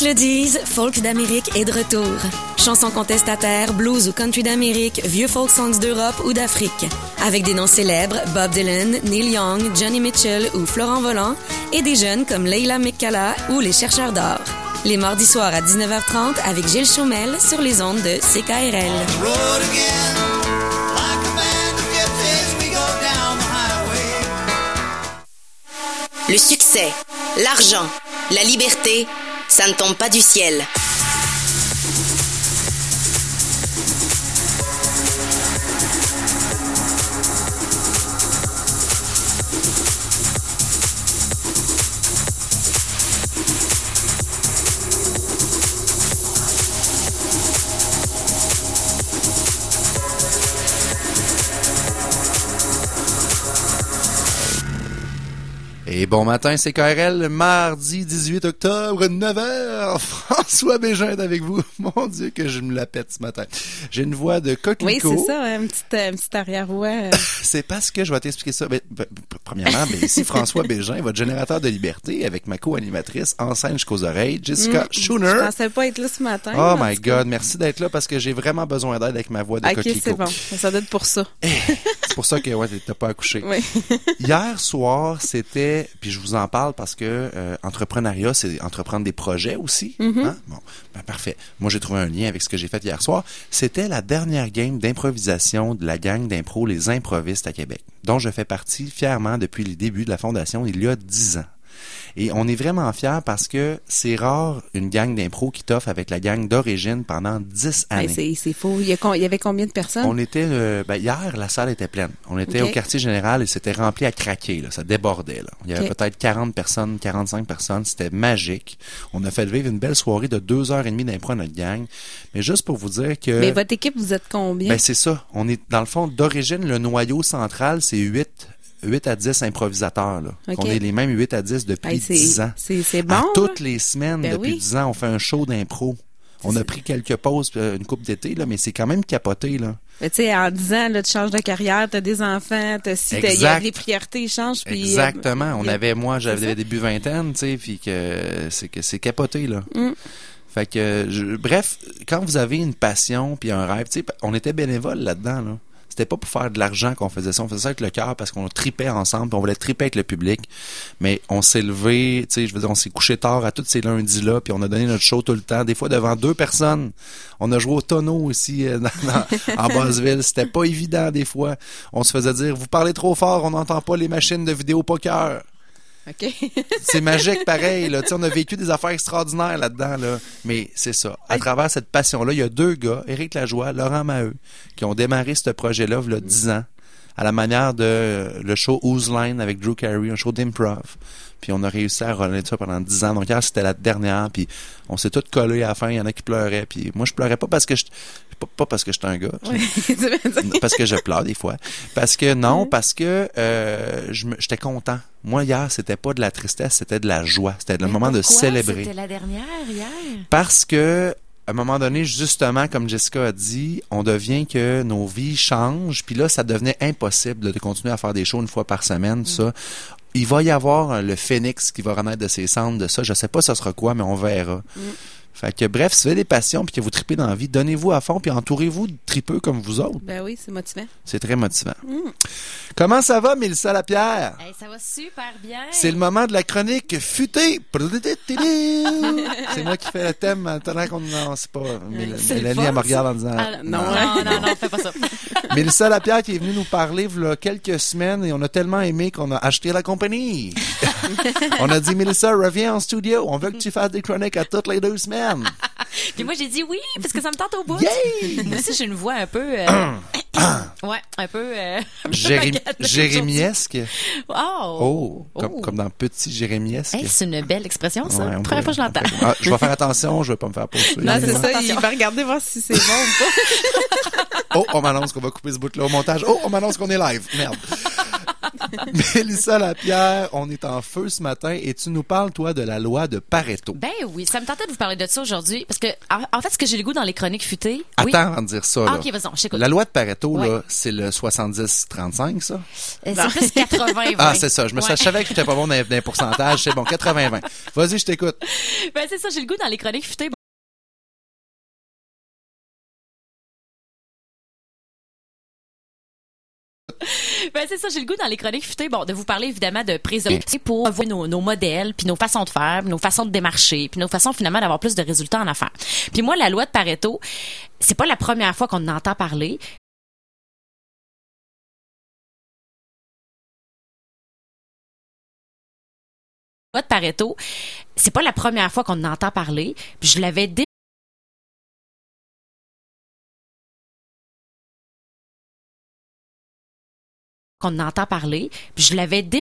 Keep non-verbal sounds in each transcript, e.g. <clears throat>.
se le disent, Folk d'Amérique est de retour. Chansons contestataires, blues ou country d'Amérique, vieux folk songs d'Europe ou d'Afrique. Avec des noms célèbres, Bob Dylan, Neil Young, Johnny Mitchell ou Florent Volant, et des jeunes comme Leila McCalla ou les chercheurs d'or. Les mardis soirs à 19h30 avec Gilles Chaumel sur les ondes de CKRL. Le succès, l'argent, la liberté, ça ne tombe pas du ciel. Et bon matin, c'est KRL, mardi 18 octobre, 9h. <laughs> François Bégin est avec vous. <laughs> Mon Dieu, que je me la pète ce matin. J'ai une voix de Oui, coquelicot. c'est ça, une petite, euh, une petite arrière-voix. euh. <laughs> C'est parce que je vais t'expliquer ça. Ben, ben, premièrement, ben, ici François Bégin, votre générateur de liberté, avec ma co-animatrice, en scène jusqu'aux oreilles, Jessica Je Schooner. pensais pas être là ce matin. Oh my. God, merci d'être là parce que j'ai vraiment besoin d'aide avec ma voix de Ok, coquelicot. c'est bon. Ça doit être pour ça. C'est pour ça que ouais, t'as pas accouché. Oui. Hier soir, c'était, puis je vous en parle parce que euh, entrepreneuriat, c'est entreprendre des projets aussi. Mm-hmm. hein? Bon, ben, parfait. Moi, j'ai trouvé un lien avec ce que j'ai fait hier soir. C'était la dernière game d'improvisation de la gang d'impro Les Improvistes à Québec, dont je fais partie fièrement depuis le début de la fondation il y a dix ans. Et on est vraiment fiers parce que c'est rare une gang d'impro qui t'offre avec la gang d'origine pendant dix Ben, années. c'est c'est faux. Il y, a, con- il y avait combien de personnes? On était ben, hier, la salle était pleine. On était au quartier général et c'était rempli à craquer. Là. Ça débordait. Là. Il y avait peut-être 40 personnes, 45 personnes. C'était magique. On a fait vivre une belle soirée de deux heures et demie d'impro à notre gang. Mais juste pour vous dire que Mais votre équipe, vous êtes combien? ben, c'est ça. On est dans le fond d'origine le noyau central, c'est 8 8 à 10 improvisateurs. Là. On est les mêmes 8 à 10 depuis Ben, c'est- 10 ans. c'est- bon, À toutes les semaines Ben depuis oui. 10 ans, on fait un show d'impro. On a pris quelques pauses, euh, une coupe d'été, là, mais c'est quand même capoté. Là. Tu sais, en 10 ans, là, tu changes de carrière, t'as des enfants, t'as si, t'as- il y a Exact. les priorités changent. Puis, Exactement. euh, On y a- avait, moi, j'avais début vingtaine, tu sais, puis que c'est que c'est capoté, là. Mm. Fait que, je- bref, quand vous avez une passion puis un rêve, tu sais, on était bénévole là-dedans, là. C'était pas pour faire de l'argent qu'on faisait ça. On faisait ça avec le cœur parce qu'on tripait ensemble, puis on voulait triper avec le public. Mais on s'est levé, tu sais, je veux dire, on s'est couché tard à tous ces lundis-là, puis on a donné notre show tout le temps. Des fois devant deux personnes. On a joué au tonneau aussi euh, dans- dans- en <laughs> Basseville. C'était pas évident des fois. On se faisait dire, vous parlez trop fort, on n'entend pas les machines de vidéo poker. OK? <laughs> C'est magique pareil. Là. On a vécu des affaires extraordinaires là-dedans. Là. Mais c'est ça. À travers cette passion-là, il y a deux gars, Éric Lajoie, Laurent Maheu, qui ont démarré ce projet-là il y a 10 ans, à la manière de euh, le show Who's Line avec Drew Carey, un show d'improv. Puis on a réussi à relayer ça pendant 10 ans. Donc hier, c'était la dernière. Puis on s'est tous collés à la fin. Il y en a qui pleuraient. Puis moi, je pleurais pas parce que je... Pas, pas parce que j'étais un gars. <laughs> Parce que je pleure des fois. Parce que non, parce que euh, je j'étais content. Moi hier, c'était pas de la tristesse, c'était de la joie. C'était le moment de célébrer. C'était la dernière hier. Parce que à un moment donné, justement, comme Jessica a dit, on devient que nos vies changent. Puis là, ça devenait impossible de continuer à faire des shows une fois par semaine, ça. Il va y avoir le phénix qui va renaître de ses cendres de ça. Je sais pas ce sera quoi, mais on verra. Fait que bref, si vous avez des passions puis que vous tripez dans la vie, donnez-vous à fond puis entourez-vous de tripeux comme vous autres. Ben oui, c'est motivant. C'est très motivant. Comment ça va, Mélissa Lapierre? Hey, ça va super bien. C'est le moment de la chronique futée. C'est moi qui fais le thème maintenant qu'on non, c'est pas Mél- Mélanie elle me regarde en disant Ah, non, Non, non, non, fais pas ça. <laughs> Mélissa Lapierre qui est venue nous parler il y a quelques semaines et on a tellement aimé qu'on a acheté la compagnie. <laughs> on a dit Mélissa reviens en studio, on veut que tu fasses des chroniques à toutes les deux semaines. <laughs> Puis moi, j'ai dit oui, parce que ça me tente au bout. Yay! Moi aussi, j'ai une voix un peu... euh, <clears throat> <clears throat> ouais, un peu... euh, <laughs> Jérémy- Jérémiesque? Oh! Oh, Comme, Oh. comme dans Petit Jérémiesque. Hey, c'est une belle expression, ça. Ouais, Première fois que je l'entends. Ah, je vais faire attention, je vais pas me faire poursuivre. Non, c'est ça. Il va regarder voir si c'est bon ou pas. <laughs> Oh, on m'annonce qu'on va couper ce bout-là au montage. Oh, on m'annonce qu'on est live. Merde. <laughs> Mélissa Lapierre, on est en feu ce matin et tu nous parles, toi, de la loi de Pareto. Ben oui, ça me tentait de vous parler de ça aujourd'hui parce que, en, fait, ce que j'ai le goût dans les chroniques futées. Attends oui. avant de dire ça. Ah, là. ok, vas-y. La loi de Pareto, Ouais. là, c'est le 70-35, ça? Euh, C'est plus 80 Ah, c'est ça. Je me Ouais. je savais que j'étais pas bon dans, les pourcentages. C'est bon, 80-20. Vas-y, je t'écoute. Ben c'est ça, j'ai le goût dans les chroniques futées. Ben c'est ça, j'ai le goût dans les chroniques futées, bon, de vous parler évidemment de risque pour voir nos, nos modèles, puis nos façons de faire, puis nos façons de démarcher, puis nos façons finalement d'avoir plus de résultats en affaires. Puis moi, la loi de Pareto, c'est pas la première fois qu'on en entend parler. De Pareto, c'est pas la première fois qu'on en entend parler. Je l'avais dé- qu'on en entend parler. Je l'avais dé-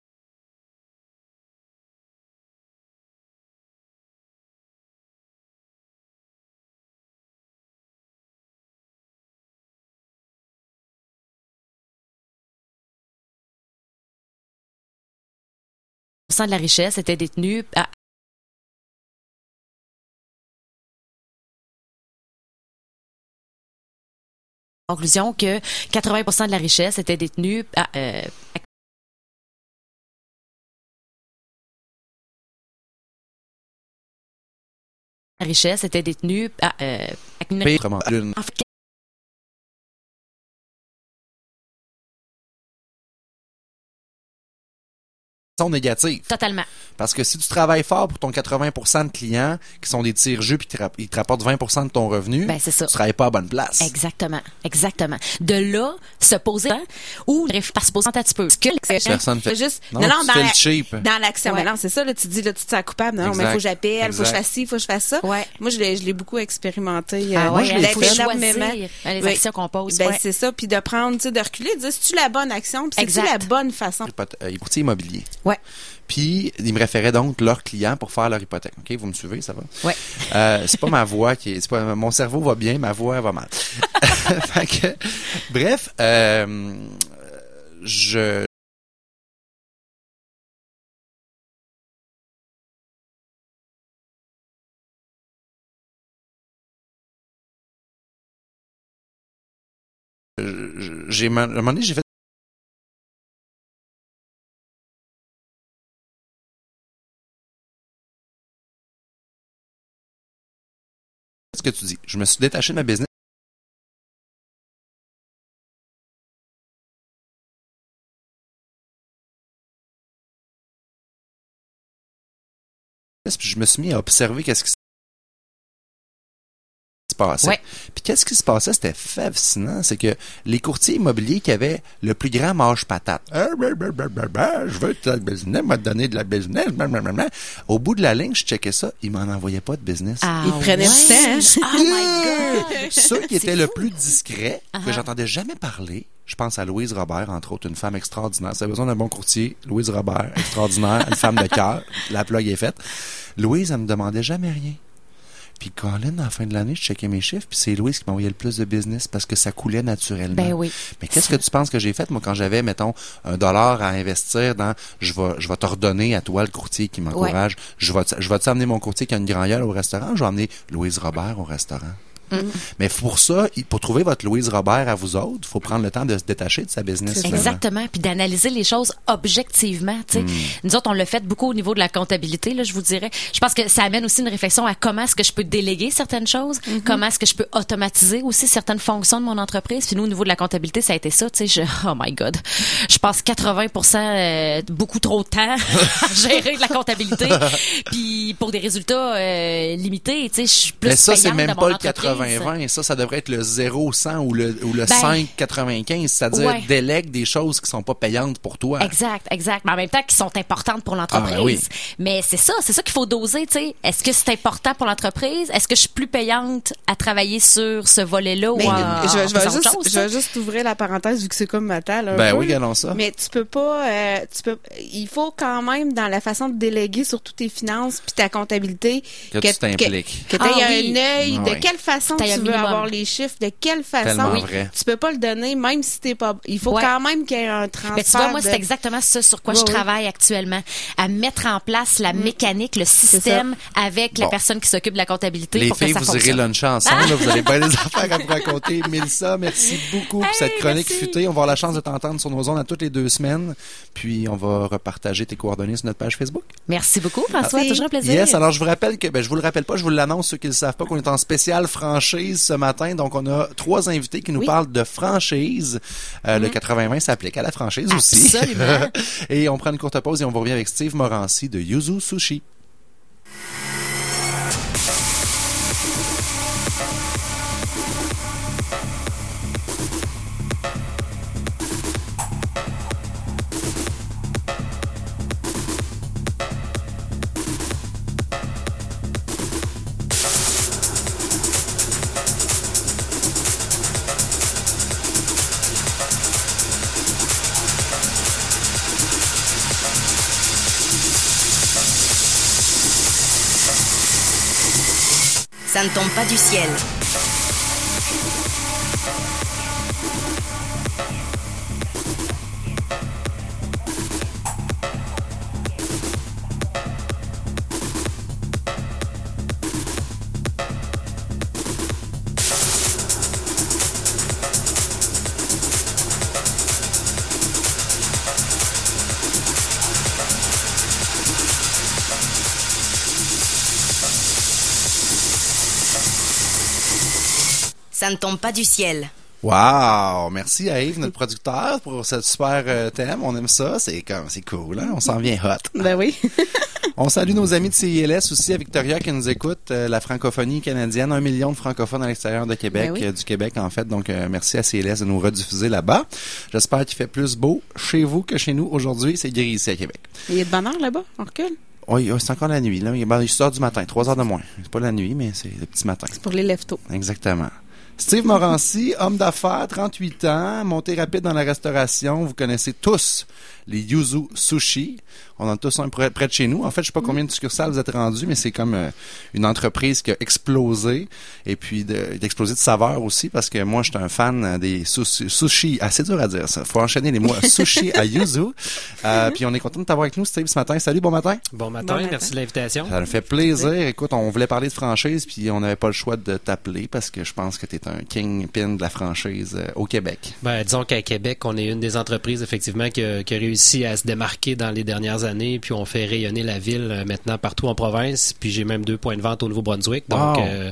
de la richesse était détenu à conclusion que 80% de la richesse était détenue à, euh, à- la richesse était détenue à, euh, à une- Totalement. Parce que si tu travailles fort pour ton 80% de clients qui sont des tire-jus puis qui te rapp- ils te rapportent 20% de ton revenu, Ben, c'est ça. tu travailles pas à bonne place. Exactement, exactement. De là, se poser hein, ou par se poser un petit peu. Ce que Personne fait. C'est juste, Non, non, non, tu dans, fais la- le cheap. dans l'action. Ouais. Mais non, c'est ça, là, tu dis, là, tu te sens coupable. Non, mais Exact. il faut que j'appelle, faut que je fasse ci, faut que je fasse ça. Ouais. Moi, je l'ai, je l'ai beaucoup expérimenté. Ah euh, ouais, je hein, l'ai fait énormément. les Oui. actions qu'on pose. Ben, ouais. c'est ça. Puis de prendre, tu sais, de reculer, de dire, c'est-tu la bonne action? Puis c'est-tu Exact. la bonne façon? Euh, courtier immobilier. Ouais. Puis, ils me référaient donc leurs clients pour faire leur hypothèque. OK, vous me suivez, ça va? Ouais. Euh, c'est pas ma voix qui est, c'est pas, mon cerveau va bien, ma voix va mal. <laughs> Fait que, bref, euh, je, je- j'ai, à un moment donné, j'ai fait que tu dis. Je me suis détaché de ma business. Je me suis mis à observer qu'est-ce qui passait. Ouais. Puis qu'est-ce qui se passait, c'était fascinant, c'est que les courtiers immobiliers qui avaient le plus grand mâche patate, Ah, bah, bah, bah, je veux de la business, m'a donné de la business, au bout de la ligne, je checkais ça, ils m'en envoyaient pas de business. Ah, Il prenait du temps, hein? Oh my God! <laughs> Ceux qui étaient C'est le fou. plus discrets, que Uh-huh. j'entendais jamais parler, je pense à Louise Robert, entre autres, une femme extraordinaire. Vous avez besoin d'un bon courtier, Louise Robert, extraordinaire, une femme de cœur, <laughs> la plug est faite. Louise, elle me demandait jamais rien. Puis Colin, à la fin de l'année, je checkais mes chiffres, puis c'est Louise qui m'envoyait le plus de business parce que ça coulait naturellement. Ben oui. Mais qu'est-ce que tu penses que j'ai fait, moi, quand j'avais, mettons, un dollar à investir dans, je vais, je vais te redonner à toi le courtier qui m'encourage. Je vais, je vais te amener mon courtier qui a une grand au restaurant, je vais amener Louise Robert au restaurant. Mais pour ça, pour trouver votre Louise Robert à vous autres, il faut prendre le temps de se détacher de sa business. Exactement, puis d'analyser les choses objectivement. tu sais. Hmm. Nous autres, on l'a fait beaucoup au niveau de la comptabilité, là, je vous dirais. Je pense que ça amène aussi une réflexion à comment est-ce que je peux déléguer certaines choses, Mm-hmm. comment est-ce que je peux automatiser aussi certaines fonctions de mon entreprise. Puis nous, au niveau de la comptabilité, ça a été ça. Tu sais, je, oh my God, je passe 80% euh, beaucoup trop de temps <laughs> à gérer de la comptabilité. <laughs> puis pour des résultats euh, limités, tu sais, je suis plus Mais ça, c'est payante même pas mon le entreprise. 80-20. Ça, ça devrait être le 0-100 ou le, ou le Ben, 5-95. C'est-à-dire, ouais. délègue des choses qui sont pas payantes pour toi. Exact, exact. Mais en même temps, qui sont importantes pour l'entreprise. Ah, ben oui. Mais c'est ça, c'est ça qu'il faut doser, tu sais. Est-ce que c'est important pour l'entreprise? Est-ce que je suis plus payante à travailler sur ce volet-là ou en, je, vais- je en vais juste, chose, je vais juste ouvrir la parenthèse vu que c'est comme ma table. Ben peu, oui, regardons ça. Mais tu peux pas, euh, tu peux, il faut quand même dans la façon de déléguer sur toutes tes finances puis ta comptabilité Que tu t'impliques. que, tu Ah aies oui. un œil de quelle façon façon tu veux minimum. avoir les chiffres, de quelle façon? Vrai. Tu peux pas le donner, même si t'es pas. Il faut Ouais. quand même qu'il y ait un transfert. Mais tu vois, moi, de- c'est exactement ça sur quoi Ouais, je travaille actuellement. À mettre en place la mécanique, le système avec la personne qui s'occupe de la comptabilité Les pour filles, que ça vous irez fonctionne. luncher ensemble. là. vous avez bien des affaires à vous raconter. <laughs> Mélissa, merci beaucoup pour cette chronique merci. futée. On va avoir la chance de t'entendre sur nos ondes à toutes les deux semaines. Puis, on va repartager tes coordonnées sur notre page Facebook. Merci beaucoup, François. Merci. Toujours un plaisir. Yes, alors je vous rappelle que, ben, je vous le rappelle pas, je vous l'annonce, ceux qui ne le savent pas, qu'on est en spécial franchise ce matin. Donc, on a trois invités qui nous Oui. parlent de franchise. Euh, Le 80-20 s'applique à la franchise aussi. <laughs> Et on prend une courte pause et on vous revient avec Steve Morancy de Yuzu Sushi. Ne tombe pas du ciel. Ça ne tombe pas du ciel. Wow! Merci à Yves, notre producteur, pour ce super euh, thème. On aime ça. C'est comme, c'est cool, hein? On s'en vient hot. Ben oui. <laughs> On salue nos amis de CILS aussi, à Victoria, qui nous écoute, euh, la francophonie canadienne, un million de francophones à l'extérieur de Québec, Ben oui. euh, du Québec en fait. Donc, euh, merci à CILS de nous rediffuser là-bas. J'espère qu'il fait plus beau chez vous que chez nous. Aujourd'hui, c'est gris ici à Québec. Il y a de bonheur là-bas? On recule? Oui, oui, c'est encore la nuit. Là. Il ben, il sort du matin, trois heures de moins. C'est pas la nuit, mais c'est le petit matin. Pour les leftos. Exactement. Steve Morancy, homme d'affaires, 38 ans, monté rapide dans la restauration. Vous connaissez tous les Yuzu Sushi. On en a tous un près, près de chez nous. En fait, je sais pas combien de succursales vous êtes rendus, mais c'est comme euh, une entreprise qui a explosé et puis de- d'exploser de saveur aussi parce que moi, je suis un fan des sushi, sushi. Assez dur à dire ça. Faut enchaîner les mots. <laughs> sushi à Yuzu. Euh, puis on est content de t'avoir avec nous, Steve, ce matin. Salut, bon matin. Bon matin, Bon matin. merci de l'invitation. Ça me fait plaisir. Écoute, on voulait parler de franchise, puis on n'avait pas le choix de t'appeler parce que je pense que tu es un kingpin de la franchise euh, au Québec. Ben, disons qu'à Québec, on est une des entreprises effectivement qui a, qui a réussi à se démarquer dans les dernières années, puis on fait rayonner la ville euh, maintenant partout en province, puis j'ai même deux points de vente au Nouveau-Brunswick. Donc, Wow. euh,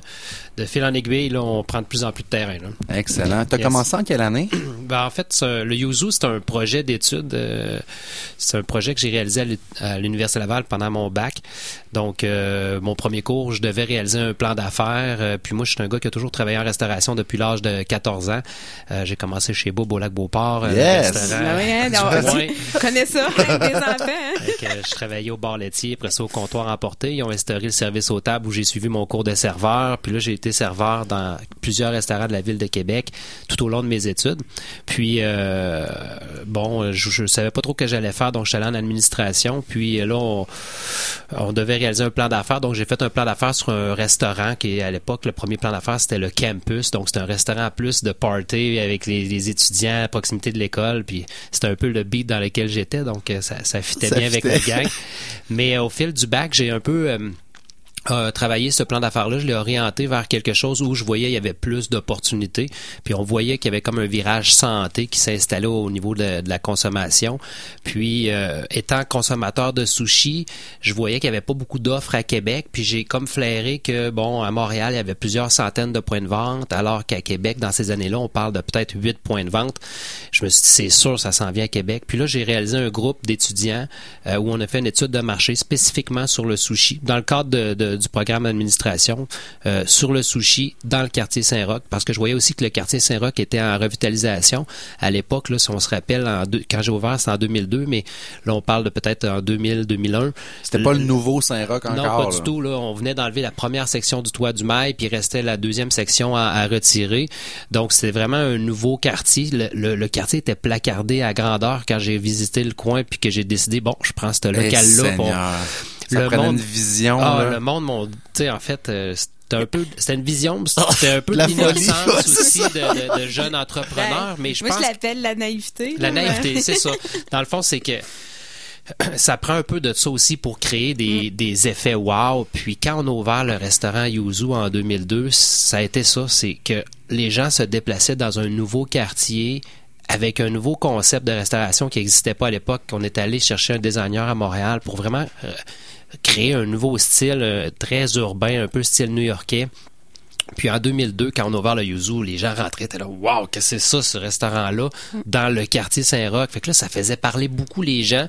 de fil en aiguille, là, on prend de plus en plus de terrain. là. Excellent. Tu as Yes. commencé en quelle année? <clears throat> Ben, en fait, le Yuzu, c'est un projet d'étude. euh, c'est un projet que j'ai réalisé à l'U- à l'Université Laval pendant mon bac. Donc, mon premier cours, je devais réaliser un plan d'affaires. puis moi, je suis un gars qui a toujours travaillé en restauration depuis l'âge de 14 ans. Euh, j'ai commencé chez Bob au Lac-Beauport. euh, Yes! restaurant. Oui, hein, connaît ça avec des <laughs> enfants. hein? Euh, je travaillais au bar laitier, après ça au comptoir emporté. Ils ont instauré le service aux tables où j'ai suivi mon cours de serveur. Puis là, j'ai été serveur dans plusieurs restaurants de la ville de Québec tout au long de mes études. Puis, euh, bon, je, je savais pas trop ce que j'allais faire, donc je suis allé en administration. Puis là, on, on devait réaliser un plan d'affaires. Donc, j'ai fait un plan d'affaires sur un restaurant qui, à l'époque, le premier plan d'affaires, c'était le campus. Donc, c'était un restaurant plus de party avec les, les étudiants à proximité de l'école. Puis, c'était un peu le beat dans lequel j'étais. Donc, euh, ça, ça fitait Ça bien avec le gang. <laughs> Mais euh, au fil du bac, j'ai un peu... euh, euh, travaillé ce plan d'affaires-là, je l'ai orienté vers quelque chose où je voyais il y avait plus d'opportunités. Puis on voyait qu'il y avait comme un virage santé qui s'installait au niveau de, la consommation. Puis euh, étant consommateur de sushi, je voyais qu'il n'y avait pas beaucoup d'offres à Québec. Puis j'ai comme flairé que bon à Montréal il y avait plusieurs centaines de points de vente, alors qu'à Québec dans ces années-là on parle de peut-être huit points de vente. Je me suis dit c'est sûr ça s'en vient à Québec. Puis là j'ai réalisé un groupe d'étudiants euh, où on a fait une étude de marché spécifiquement sur le sushi dans le cadre de, de- du programme d'administration euh, sur le sushi dans le quartier Saint-Roch parce que je voyais aussi que le quartier Saint-Roch était en revitalisation à l'époque là si on se rappelle en deux- quand j'ai ouvert c'était en 2002 mais là on parle de peut-être en 2000 2001 C'était pas le nouveau Saint-Roch encore. non, pas là. du tout. Là. On venait d'enlever la première section du toit du mail, puis il restait la deuxième section à, à retirer. Donc, c'est vraiment un nouveau quartier. Le, le- le quartier était placardé à grandeur quand j'ai visité le coin, puis que j'ai décidé, bon, je prends ce Eh, local-là. pour- Seigneur. Ça le prenait monde- une vision. Ah, là. le monde, m'ont- tu sais, en fait, euh, C'était un peu, c'était une vision, c'était un peu La folie, l'innocence ouais, aussi de, de, de jeunes entrepreneurs, mais je Moi, pense je l'appelle la naïveté. la là. naïveté, c'est ça. <laughs> Dans le fond, c'est que <clears throat> ça prend un peu de ça aussi pour créer des, des effets wow. Puis quand on a ouvert le restaurant Yuzu en 2002, ça a été ça, c'est que les gens se déplaçaient dans un nouveau quartier avec un nouveau concept de restauration qui n'existait pas à l'époque. On est allé chercher un designer à Montréal pour vraiment euh, créer un nouveau style euh, très urbain, un peu style new-yorkais. Puis en 2002, quand on a ouvert le Yuzu, les gens rentraient, étaient là, waouh, que c'est ça, ce restaurant-là, dans le quartier Saint-Roch. Fait que là, ça faisait parler beaucoup les gens.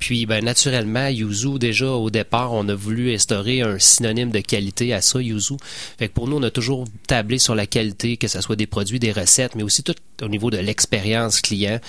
Puis, ben, naturellement, Yuzu, déjà, au départ, on a voulu instaurer un synonyme de qualité à ça, Yuzu. Fait que pour nous, on a toujours tablé sur la qualité, que ce soit des produits, des recettes, mais aussi tout au niveau de l'expérience client.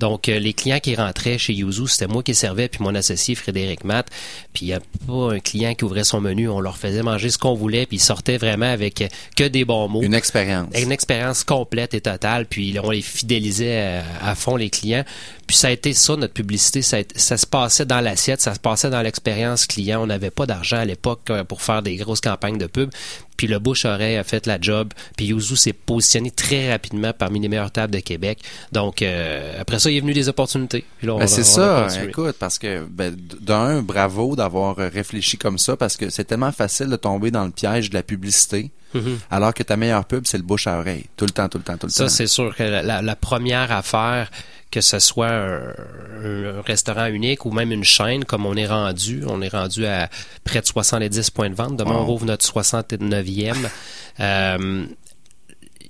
Donc, euh, les clients qui rentraient chez Yuzu, c'était moi qui servais, puis mon associé Frédéric Matt. Puis, il n'y a pas un client qui ouvrait son menu. On leur faisait manger ce qu'on voulait, puis ils sortaient vraiment avec euh, que des bons mots. Une expérience. Une expérience complète et totale, puis on les fidélisait à, à fond, les clients. Puis ça a été ça, notre publicité. Ça, se passait dans l'assiette, ça se passait dans l'expérience client. On n'avait pas d'argent à l'époque euh, pour faire des grosses campagnes de pub. Puis le bouche-oreille a fait la job. Puis Yuzu s'est positionné très rapidement parmi les meilleures tables de Québec. Donc, euh, après ça, il est venu des opportunités. Ben, c'est ça, écoute, parce que ben, d'un, bravo d'avoir euh, réfléchi comme ça, parce que c'est tellement facile de tomber dans le piège de la publicité, Mhm. alors que ta meilleure pub, c'est le bouche à oreille. Tout le temps, tout le temps, tout le Ça, temps. c'est sûr que la, première affaire, que ce soit un, un restaurant unique ou même une chaîne, comme on est rendu, on est rendu à près de 70 points de vente. Demain, on rouvre notre 69e. Euh,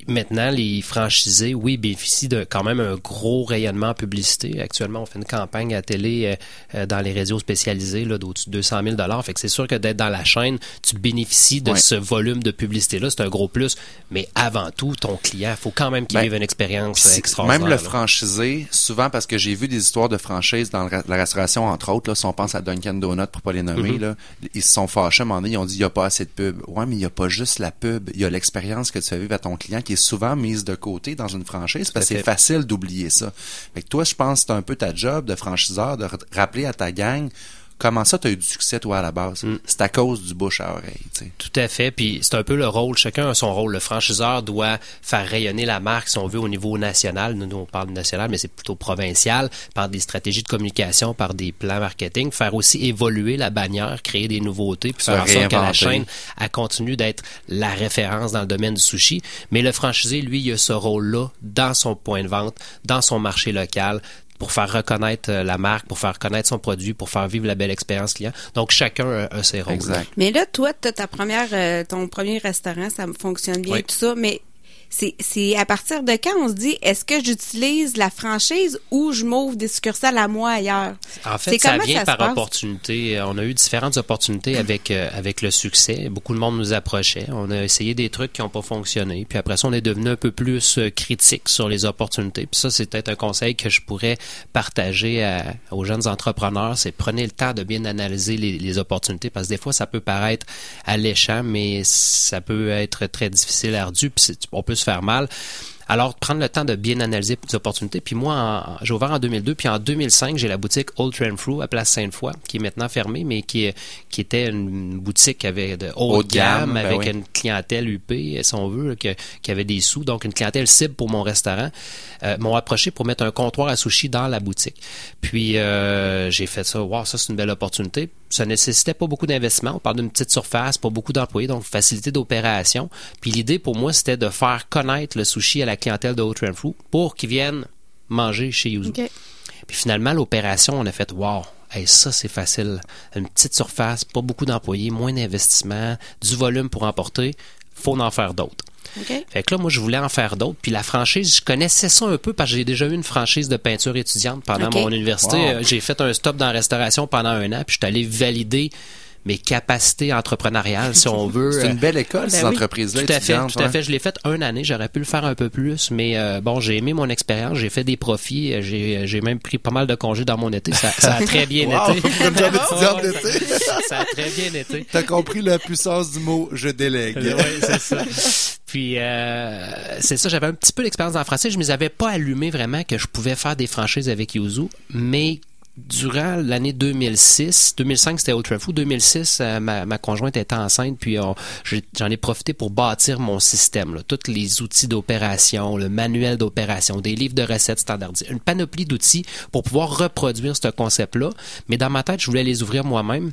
Maintenant, les franchisés, oui, bénéficient de quand même un gros rayonnement en publicité. Actuellement, on fait une campagne à télé euh, euh, dans les réseaux spécialisés là, d'au-dessus de 200 000 Fait que c'est sûr que d'être dans la chaîne, tu bénéficies de Ouais. ce volume de publicité-là. C'est un gros plus. Mais avant tout, ton client, il faut quand même qu'il Ben, vive une expérience extraordinaire. Même le là. franchisé, souvent parce que j'ai vu des histoires de franchise dans la restauration, entre autres, là, si on pense à Dunkin' Donut pour pas les nommer, Mhm. là, ils se sont fâchés à un moment donné, ils ont dit il n'y a pas assez de pub. Ouais, mais il n'y a pas juste la pub, il y a l'expérience que tu fais vivre à ton client qui est souvent mise de côté dans une franchise parce que c'est facile d'oublier ça. Fait que toi, je pense que c'est un peu ta job de franchiseur de rappeler à ta gang comment ça tu as eu du succès toi à la base? Mm. C'est à cause du bouche à oreille, tu sais. Tout à fait. Puis c'est un peu le rôle. Chacun a son rôle. Le franchiseur doit faire rayonner la marque, si on veut, au niveau national. Nous, nous, on parle national, mais c'est plutôt provincial, par des stratégies de communication, par des plans marketing. Faire aussi évoluer la bannière, créer des nouveautés, puis faire en sorte que la chaîne elle continue d'être la référence dans le domaine du sushi. Mais le franchisé, lui, il a ce rôle-là dans son point de vente, dans son marché local pour faire reconnaître euh, la marque, pour faire connaître son produit, pour faire vivre la belle expérience client. Donc, chacun a, a ses rôles. Exact. Mais là, toi, t'as ta première, euh, ton premier restaurant, ça me fonctionne bien, Oui. tout ça, mais c'est, à partir de quand on se dit, est-ce que j'utilise la franchise ou je m'ouvre des succursales à moi ailleurs? En fait, ça vient ça par opportunité. On a eu différentes opportunités avec euh, avec le succès. Beaucoup de monde nous approchait. On a essayé des trucs qui n'ont pas fonctionné. Puis après ça, on est devenu un peu plus euh, critique sur les opportunités. Puis ça, c'est peut-être un conseil que je pourrais partager à- aux jeunes entrepreneurs. C'est prenez le temps de bien analyser les, les opportunités parce que des fois, ça peut paraître alléchant, mais ça peut être très difficile, ardu. Puis on peut se faire mal. Alors, prendre le temps de bien analyser les opportunités. Puis moi, j'ai ouvert en 2002, puis en 2005, j'ai la boutique Old Trend Fruit à Place Sainte-Foy, qui est maintenant fermée, mais qui, est- qui était une boutique avec de haut, de de gamme, gamme, ben avec oui. une clientèle UP, si on veut, que- qui avait des sous, donc une clientèle cible pour mon restaurant, euh, m'ont approché pour mettre un comptoir à sushi dans la boutique. Puis euh, j'ai fait ça, wow, ça c'est une belle opportunité. Ça nécessitait pas beaucoup d'investissement. On parle d'une petite surface, pas beaucoup d'employés, donc facilité d'opération. Puis l'idée pour moi, c'était de faire connaître le sushi à la clientèle de Trend Fruit pour qu'ils viennent manger chez Yuzu. Puis finalement, l'opération, on a fait wow. Hey, ça, c'est facile. Une petite surface, pas beaucoup d'employés, moins d'investissement, du volume pour emporter. Faut en faire d'autres. OK. Fait que là, moi, je voulais en faire d'autres. Puis la franchise, je connaissais ça un peu parce que j'ai déjà eu une franchise de peinture étudiante pendant mon université. Wow. Euh, J'ai fait un stop dans la restauration pendant un an, puis je suis allé valider mes capacités entrepreneuriales, si on veut. C'est Euh, une belle école, ces Ben oui. entreprises-là. tout à fait, tout à fait. Je l'ai fait un année. J'aurais pu le faire un peu plus, mais euh, bon, j'ai aimé mon expérience. J'ai fait des profits. euh, J'ai, j'ai même pris pas mal de congés dans mon été. Ça, ça a très bien Wow, été. <laughs> <laughs> ça a très bien été. T'as compris la puissance du mot je délègue. Oui, c'est ça. Puis euh, c'est ça, j'avais un petit peu d'expérience en français. Je ne me avais pas allumé vraiment que je pouvais faire des franchises avec Yuzu, mais durant l'année 2006, 2005 c'était Ultra Fou, 2006 euh, ma, ma conjointe était enceinte, puis j'en ai profité pour bâtir mon système, là, tous les outils d'opération, le manuel d'opération, des livres de recettes standardisés, une panoplie d'outils pour pouvoir reproduire ce concept-là. Mais dans ma tête, je voulais les ouvrir moi-même.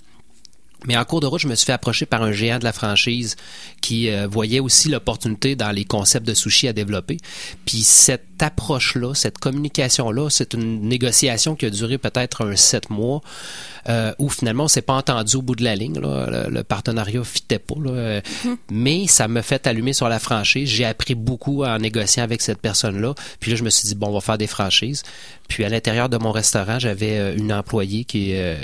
Mais en cours de route, je me suis fait approcher par un géant de la franchise qui euh, voyait aussi l'opportunité dans les concepts de sushi à développer. Puis cette approche-là, cette communication-là, c'est une négociation qui a duré peut-être un sept mois, euh, où finalement on s'est pas entendu au bout de la ligne. Là. Le, le partenariat fitait pas. Là. Euh, Mais ça me fait allumer sur la franchise. J'ai appris beaucoup en négociant avec cette personne-là. Puis là, je me suis dit, bon, on va faire des franchises. Puis à l'intérieur de mon restaurant, j'avais euh, une employée qui, euh,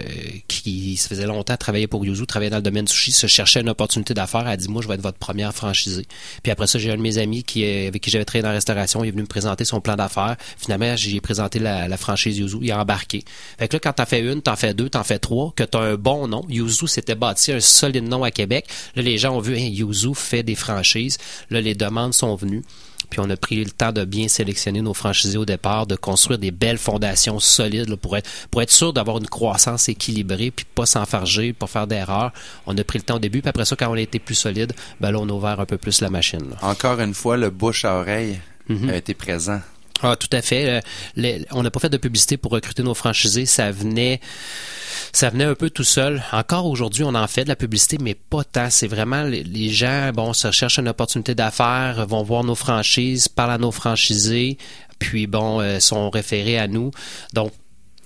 qui se faisait longtemps travailler pour Yuzu, travaillait dans le domaine du sushi, se cherchait une opportunité d'affaires. Elle a dit, moi, je vais être votre première franchisée. Puis après ça, j'ai un de mes amis qui, avec qui j'avais travaillé dans la restauration. Il est venu me présenter son plan d'affaires. Finalement, j'ai présenté la, la franchise Yuzu. Il a embarqué. Fait que là, quand t'en fais une, t'en fais deux, t'en fais trois, que t'as un bon nom. Yuzu s'était bâti un solide nom à Québec. Là, les gens ont vu, hey, Yuzu fait des franchises. Là, les demandes sont venues. Puis on a pris le temps de bien sélectionner nos franchisés au départ, de construire des belles fondations solides là, pour être pour être sûr d'avoir une croissance équilibrée, puis pas s'enfarger, pas faire d'erreurs. On a pris le temps au début, puis après ça, quand on a été plus solide, ben là, on a ouvert un peu plus la machine. là. Encore une fois, le bouche à oreille Mhm. a été présent. Ah, tout à fait. Euh, on n'a pas fait de publicité pour recruter nos franchisés. Ça venait, ça venait un peu tout seul. Encore aujourd'hui, on en fait de la publicité, mais pas tant. C'est vraiment les, les gens, bon, se cherchent une opportunité d'affaires, vont voir nos franchises, parlent à nos franchisés, puis bon, euh, sont référés à nous. Donc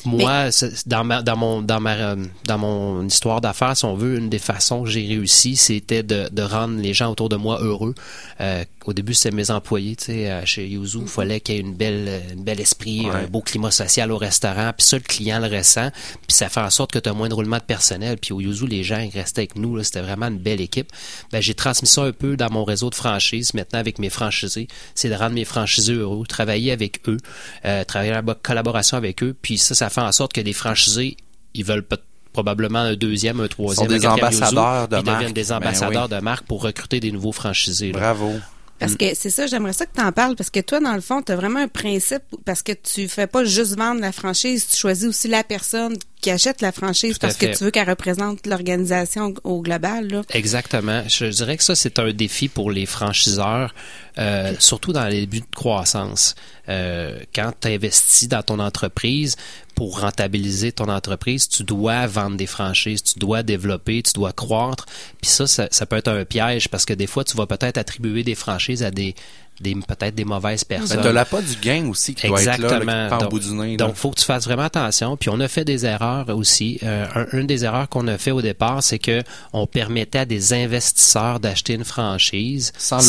moi, dans ma dans mon dans ma euh, dans mon histoire d'affaires, si on veut, une des façons que j'ai réussi, c'était de, de rendre les gens autour de moi heureux. Euh, au début, c'était mes employés, tu sais, euh, chez Yuzu, il fallait qu'il y ait une belle une belle esprit, Ouais. un beau climat social au restaurant, puis ça le client le ressent, puis ça fait en sorte que tu as moins de roulement de personnel, puis au Yuzu, les gens ils restaient avec nous, là, c'était vraiment une belle équipe. Ben j'ai transmis ça un peu dans mon réseau de franchises maintenant avec mes franchisés, c'est de rendre mes franchisés heureux, travailler avec eux, euh, travailler en bo- collaboration avec eux, puis ça ça fait en sorte que les franchisés, ils veulent probablement un deuxième, un troisième, des un ambassadeurs Yuzu, de ils deviennent marque. des Ben ambassadeurs oui. de marque pour recruter des nouveaux franchisés. là. Bravo. Parce que c'est ça, j'aimerais ça que tu en parles, parce que toi, dans le fond, tu as vraiment un principe, parce que tu fais pas juste vendre la franchise, tu choisis aussi la personne qui achète la franchise parce que tu veux qu'elle représente l'organisation au global. Là. Exactement. Je dirais que ça, c'est un défi pour les franchiseurs, euh, surtout dans les débuts de croissance. Euh, quand tu investis dans ton entreprise, pour rentabiliser ton entreprise, tu dois vendre des franchises, tu dois développer, tu dois croître. Puis ça, ça, ça peut être un piège parce que des fois, tu vas peut-être attribuer des franchises à des, des peut-être des mauvaises personnes. Mais t'as pas du gain aussi qui doit être là, qui donc, bout du nez. là. donc, faut que tu fasses vraiment attention. Puis on a fait des erreurs aussi. Euh, un- une des erreurs qu'on a fait au départ, c'est que on permettait à des investisseurs d'acheter une franchise Sans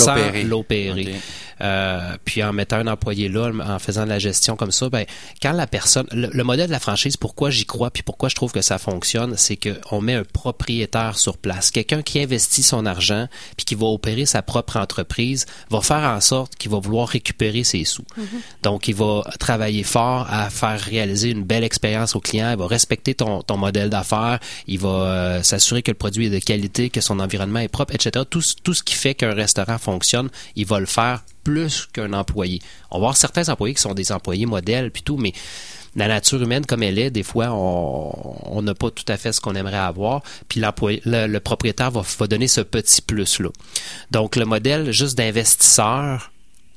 l'opérer. Euh, puis en mettant un employé là, en faisant de la gestion comme ça, ben quand la personne, le, le modèle de la franchise, pourquoi j'y crois, puis pourquoi je trouve que ça fonctionne, c'est que on met un propriétaire sur place, quelqu'un qui investit son argent, puis qui va opérer sa propre entreprise, va faire en sorte qu'il va vouloir récupérer ses sous. Donc il va travailler fort à faire réaliser une belle expérience au client, il va respecter ton, ton modèle d'affaires, il va euh, s'assurer que le produit est de qualité, que son environnement est propre, etc. Tout, ce- tout ce qui fait qu'un restaurant fonctionne, il va le faire plus qu'un employé. On va avoir certains employés qui sont des employés modèles puis tout, mais la nature humaine comme elle est, des fois, on n'a pas tout à fait ce qu'on aimerait avoir. Puis le propriétaire va, va donner ce petit plus-là. Donc, le modèle juste d'investisseur,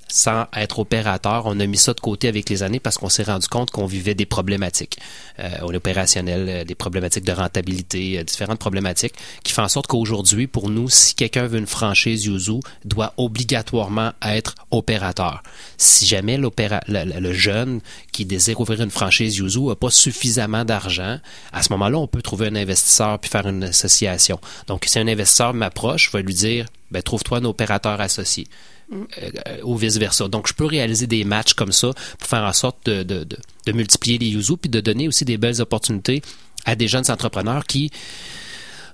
sans être opérateur. On a mis ça de côté avec les années parce qu'on s'est rendu compte qu'on vivait des problématiques euh, au opérationnel, euh, des problématiques de rentabilité, euh, différentes problématiques qui font en sorte qu'aujourd'hui, pour nous, si quelqu'un veut une franchise Yuzu, doit obligatoirement être opérateur. Si jamais le, jeune qui désire ouvrir une franchise Yuzu n'a pas suffisamment d'argent, à ce moment-là, on peut trouver un investisseur puis faire une association. Donc, si un investisseur m'approche, je vais lui dire, ben, trouve-toi un opérateur associé ou vice-versa. Donc, je peux réaliser des matchs comme ça pour faire en sorte de, de, de, de multiplier les Yuzu puis de donner aussi des belles opportunités à des jeunes entrepreneurs qui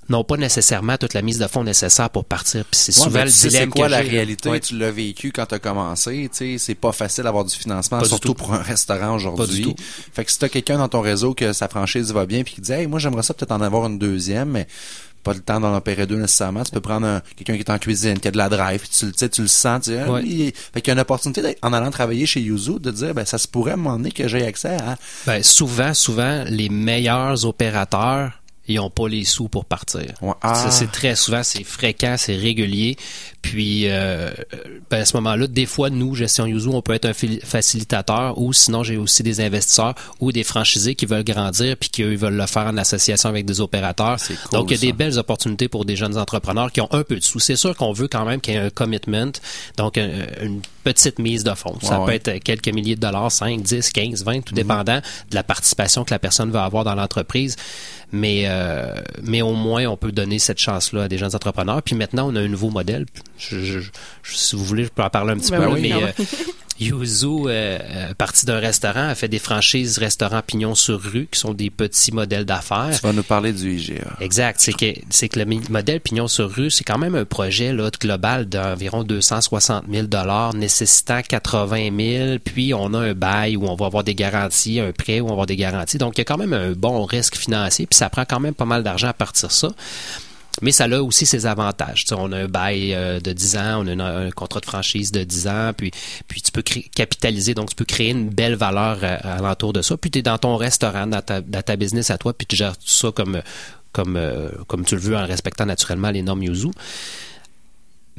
n'ont pas nécessairement toute la mise de fonds nécessaire pour partir. Puis c'est Ouais, souvent ben, le tu dilemme c'est quoi que la réalité? Ouais. Tu l'as vécu quand tu as commencé. Tu sais, c'est pas facile d'avoir du financement, Pas surtout tout. pour un restaurant aujourd'hui. Fait que si t'as quelqu'un dans ton réseau que sa franchise va bien puis qui dit Hey, moi j'aimerais ça peut-être en avoir une deuxième, mais pas le temps d'en opérer deux nécessairement. Tu peux prendre un- quelqu'un qui est en cuisine, qui a de la drive, puis tu, le- tu sais, tu le sens, tu Ouais. il- fait qu'il y a une opportunité en allant travailler chez Yuzu de dire, ben, ça se pourrait donné que j'ai accès à, Ben, souvent, souvent, les meilleurs opérateurs, ils ont pas les sous pour partir. Ouais. Ah. Ça, c'est très souvent, c'est fréquent, c'est régulier. Puis, euh, ben, à ce moment-là, des fois, nous, Gestion Yuzu, on peut être un facilitateur ou sinon, j'ai aussi des investisseurs ou des franchisés qui veulent grandir puis qui, eux, veulent le faire en association avec des opérateurs. Cool, Donc, il y a des belles opportunités pour des jeunes entrepreneurs qui ont un peu de sous. C'est sûr qu'on veut quand même qu'il y ait un commitment, donc un- une petite mise de fonds. Ça Ouais, peut ouais. être quelques milliers de dollars, 5, 10, 15, 20, Mhm. tout dépendant de la participation que la personne va avoir dans l'entreprise. Mais, euh, mais au moins, on peut donner cette chance-là à des jeunes entrepreneurs. Puis maintenant, on a un nouveau modèle. Je- je- je- si vous voulez, je peux en parler un petit Ben peu. oui, mais <laughs> Yuzu, euh, euh, parti d'un restaurant, a fait des franchises restaurants Pignon sur rue, qui sont des petits modèles d'affaires. tu vas nous parler du IGA. Exact. C'est que, c'est que le modèle Pignon sur rue, c'est quand même un projet là, global d'environ 260 000 nécessitant 80 000 Puis, on a un bail où on va avoir des garanties, un prêt où on va avoir des garanties. Donc, il y a quand même un bon risque financier. Puis, ça prend quand même pas mal d'argent à partir de ça. Mais ça a aussi ses avantages. Tu on a un bail euh, de 10 ans, on a un contrat de franchise de 10 ans, puis, puis tu peux capitaliser, donc tu peux créer une belle valeur euh, alentour de ça. Puis tu es dans ton restaurant, dans ta, dans ta business à toi, puis tu gères tout ça comme, comme, euh, comme tu le veux en respectant naturellement les normes Yuzu.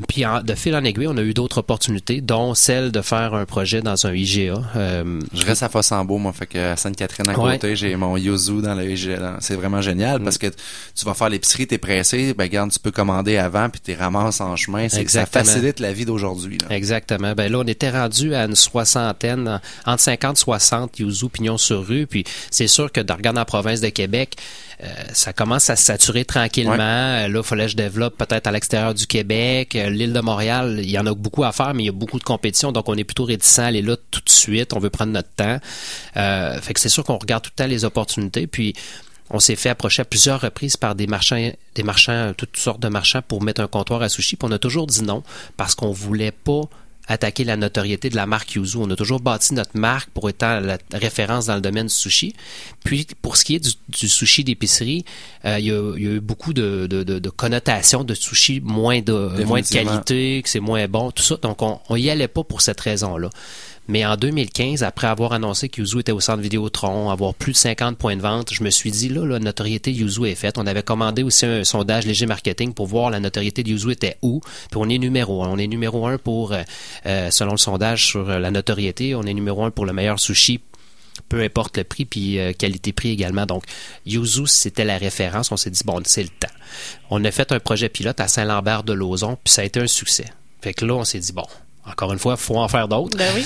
Puis en- de fil en aiguille, on a eu d'autres opportunités, dont celle de faire un projet dans un IGA. Euh, Je reste à Fossambeau, moi, fait que à Sainte-Catherine à Ouais. côté, j'ai mon Yuzu dans le IGA. C'est vraiment génial parce que tu vas faire l'épicerie, t'es pressé, ben regarde, tu peux commander avant puis t'es ramasses en chemin. C'est- Ça facilite la vie d'aujourd'hui. Exactement. Ben là, on était rendu à une soixantaine, en- entre 50 et 60 Yuzu Pignon sur rue. Puis c'est sûr que de regarder en province de Québec, euh, ça commence à se saturer tranquillement. Ouais. Euh, Là, il fallait que je développe peut-être à l'extérieur du Québec. Euh, L'île de Montréal, il y en a beaucoup à faire, mais il y a beaucoup de compétition. Donc, on est plutôt réticent à aller là tout de suite. On veut prendre notre temps. Euh, fait que c'est sûr qu'on regarde tout le temps les opportunités. Puis, on s'est fait approcher à plusieurs reprises par des marchands, des marchands, toutes sortes de marchands pour mettre un comptoir à sushi. Puis on a toujours dit non parce qu'on voulait pas attaquer la notoriété de la marque Yuzu. On a toujours bâti notre marque pour être la référence dans le domaine du sushi. Puis pour ce qui est du, du sushi d'épicerie, euh, il y, a, il y a eu beaucoup de, de, de- de connotations de sushi moins de moins de Définitivement. qualité, que c'est moins bon, tout ça. Donc on, on y allait pas pour cette raison-là. Mais en 2015, après avoir annoncé que Yuzu était au centre Vidéotron, avoir plus de 50 points de vente, je me suis dit, là, la notoriété Yuzu est faite. On avait commandé aussi un sondage léger marketing pour voir la notoriété de Yuzu était où. Puis on est numéro un. On est numéro un pour, euh, euh, selon le sondage sur euh, la notoriété, on est numéro un pour le meilleur sushi peu importe le prix, puis euh, qualité-prix également. Donc, Yuzu, c'était la référence. On s'est dit, bon, c'est le temps. On a fait un projet pilote à Saint-Lambert de Lauzon, puis ça a été un succès. Fait que là, on s'est dit, bon, encore une fois, il faut en faire d'autres. Ben oui.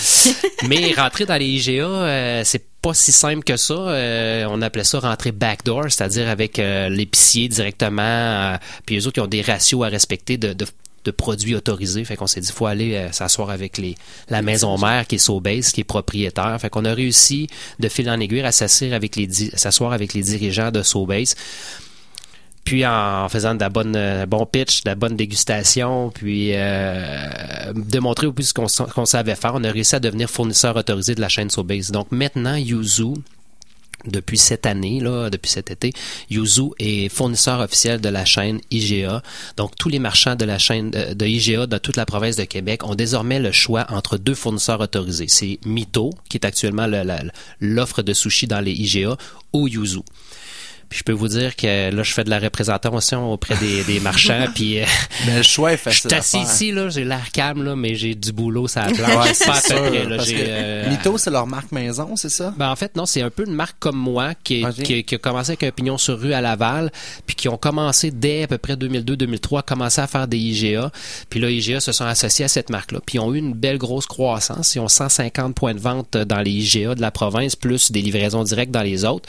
<laughs> Mais rentrer dans les IGA, euh, c'est pas si simple que ça. Euh, on appelait ça rentrer backdoor, c'est-à-dire avec euh, l'épicier directement. euh, puis les autres, ils ont des ratios à respecter de, de, de produits autorisés. Fait qu'on s'est dit, faut aller euh, s'asseoir avec les, la maison mère qui est Sobase, qui est propriétaire. Fait qu'on a réussi de fil en aiguille à s'asseoir avec les, s'asseoir avec les dirigeants de Sobase. Puis en faisant de la bonne euh, bon pitch, de la bonne dégustation, puis euh, démontrer au plus ce qu'on sa- qu'on savait faire, on a réussi à devenir fournisseur autorisé de la chaîne Sobase. Donc maintenant, Yuzu, depuis cette année, là, depuis cet été, Yuzu est fournisseur officiel de la chaîne IGA. Donc, tous les marchands de la chaîne de, de IGA dans toute la province de Québec ont désormais le choix entre deux fournisseurs autorisés. C'est Mito, qui est actuellement l'offre de sushi dans les IGA, ou Yuzu. Puis je peux vous dire que là, je fais de la représentation auprès des, des <laughs> marchands. puis euh, Mais le choix est je facile suis à assis ici, là, j'ai l'air calme, là, mais j'ai du boulot <laughs> planche. Ouais, c'est pas à sûr, près, là. parce que euh, Mito, c'est leur marque maison, c'est ça? ben, en fait, non, c'est un peu une marque comme moi qui, qui, qui a commencé avec un pignon sur rue à Laval, puis qui ont commencé dès à peu près 2002-2003 à commencer à faire des IGA. Puis là, IGA se sont associés à cette marque-là. Puis ils ont eu une belle grosse croissance. Ils ont 150 points de vente dans les IGA de la province, plus des livraisons directes dans les autres.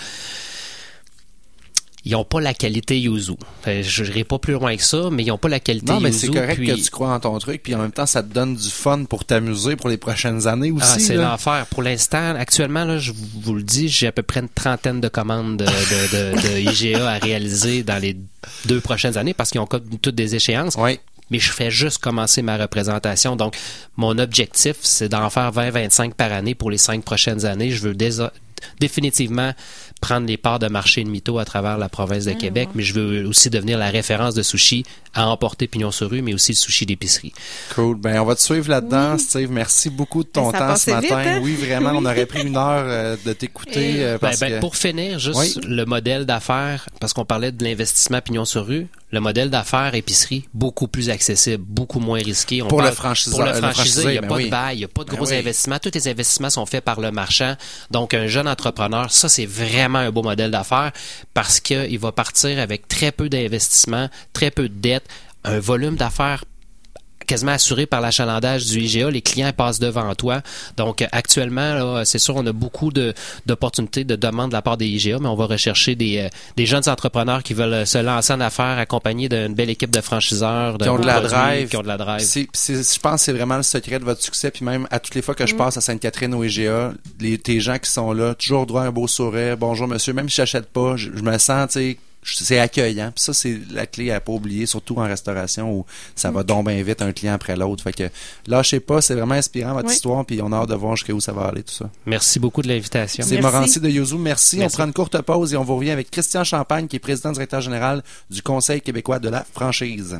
Ils n'ont pas la qualité Yuzu. Je n'irai pas plus loin que ça, mais ils n'ont pas la qualité Non, mais Yuzu. c'est correct puis- que tu crois en ton truc, puis en même temps, ça te donne du fun pour t'amuser pour les prochaines années aussi. Ah, c'est l'enfer. Pour l'instant, actuellement, là, je vous le dis, j'ai à peu près une trentaine de commandes de, de- de- de <laughs> IGA à réaliser dans les deux prochaines années parce qu'ils ont toutes des échéances. Oui. Mais je fais juste commencer ma représentation. Donc, mon objectif, c'est d'en faire 20-25 par année pour les cinq prochaines années. Je veux définitivement prendre les parts de marché de Mito à travers la province de Québec, mais je veux aussi devenir la référence de sushi à emporter pignon sur rue, mais aussi le sushi d'épicerie. Cool. Ben, on va te suivre là-dedans, Steve. Merci beaucoup de ton Ben, ça a temps ce matin. vite, hein? Oui, vraiment, on aurait pris une heure euh, de t'écouter. euh, Ben, ben, que... Pour finir, juste Oui. le modèle d'affaires, parce qu'on parlait de l'investissement pignon sur rue, le modèle d'affaires épicerie, beaucoup plus accessible, beaucoup moins risqué. On Pour le parle- franchiseur- Pour le le franchisé, il n'y a ben pas oui. de bail, il n'y a pas de gros oui. investissements. Tous les investissements sont faits par le marchand. Donc, un jeune entrepreneur, ça, c'est vraiment un beau modèle d'affaires parce qu'il va partir avec très peu d'investissement, très peu de dettes, un volume d'affaires quasiment assuré par l'achalandage du IGA. Les clients passent devant toi. Donc, actuellement, c'est sûr, on a beaucoup de- d'opportunités, de, demandes de la part des IGA, mais on va rechercher des, euh, des jeunes entrepreneurs qui veulent se lancer en affaires accompagnés d'une belle équipe de franchiseurs, qui ont de la drive. Qui ont de la drive. Je pense que c'est vraiment le secret de votre succès. Puis même à toutes les fois Mm. que je passe à Sainte-Catherine au IGA, les, tes gens qui sont là, toujours droit un beau sourire. Bonjour monsieur, même si j'achète pas, je, je me sens, tu sais, c'est accueillant. Puis ça, c'est la clé à pas oublier, surtout en restauration où ça va donc bien vite un client après l'autre. Fait que lâchez pas, c'est vraiment inspirant votre Oui. histoire. Puis on a hâte de voir jusqu'où ça va aller tout ça. Merci beaucoup de l'invitation. C'est. Morancy de Yuzu. Merci. Merci. On prend une courte pause et on vous revient avec Christian Champagne, qui est président directeur général du Conseil québécois de la franchise.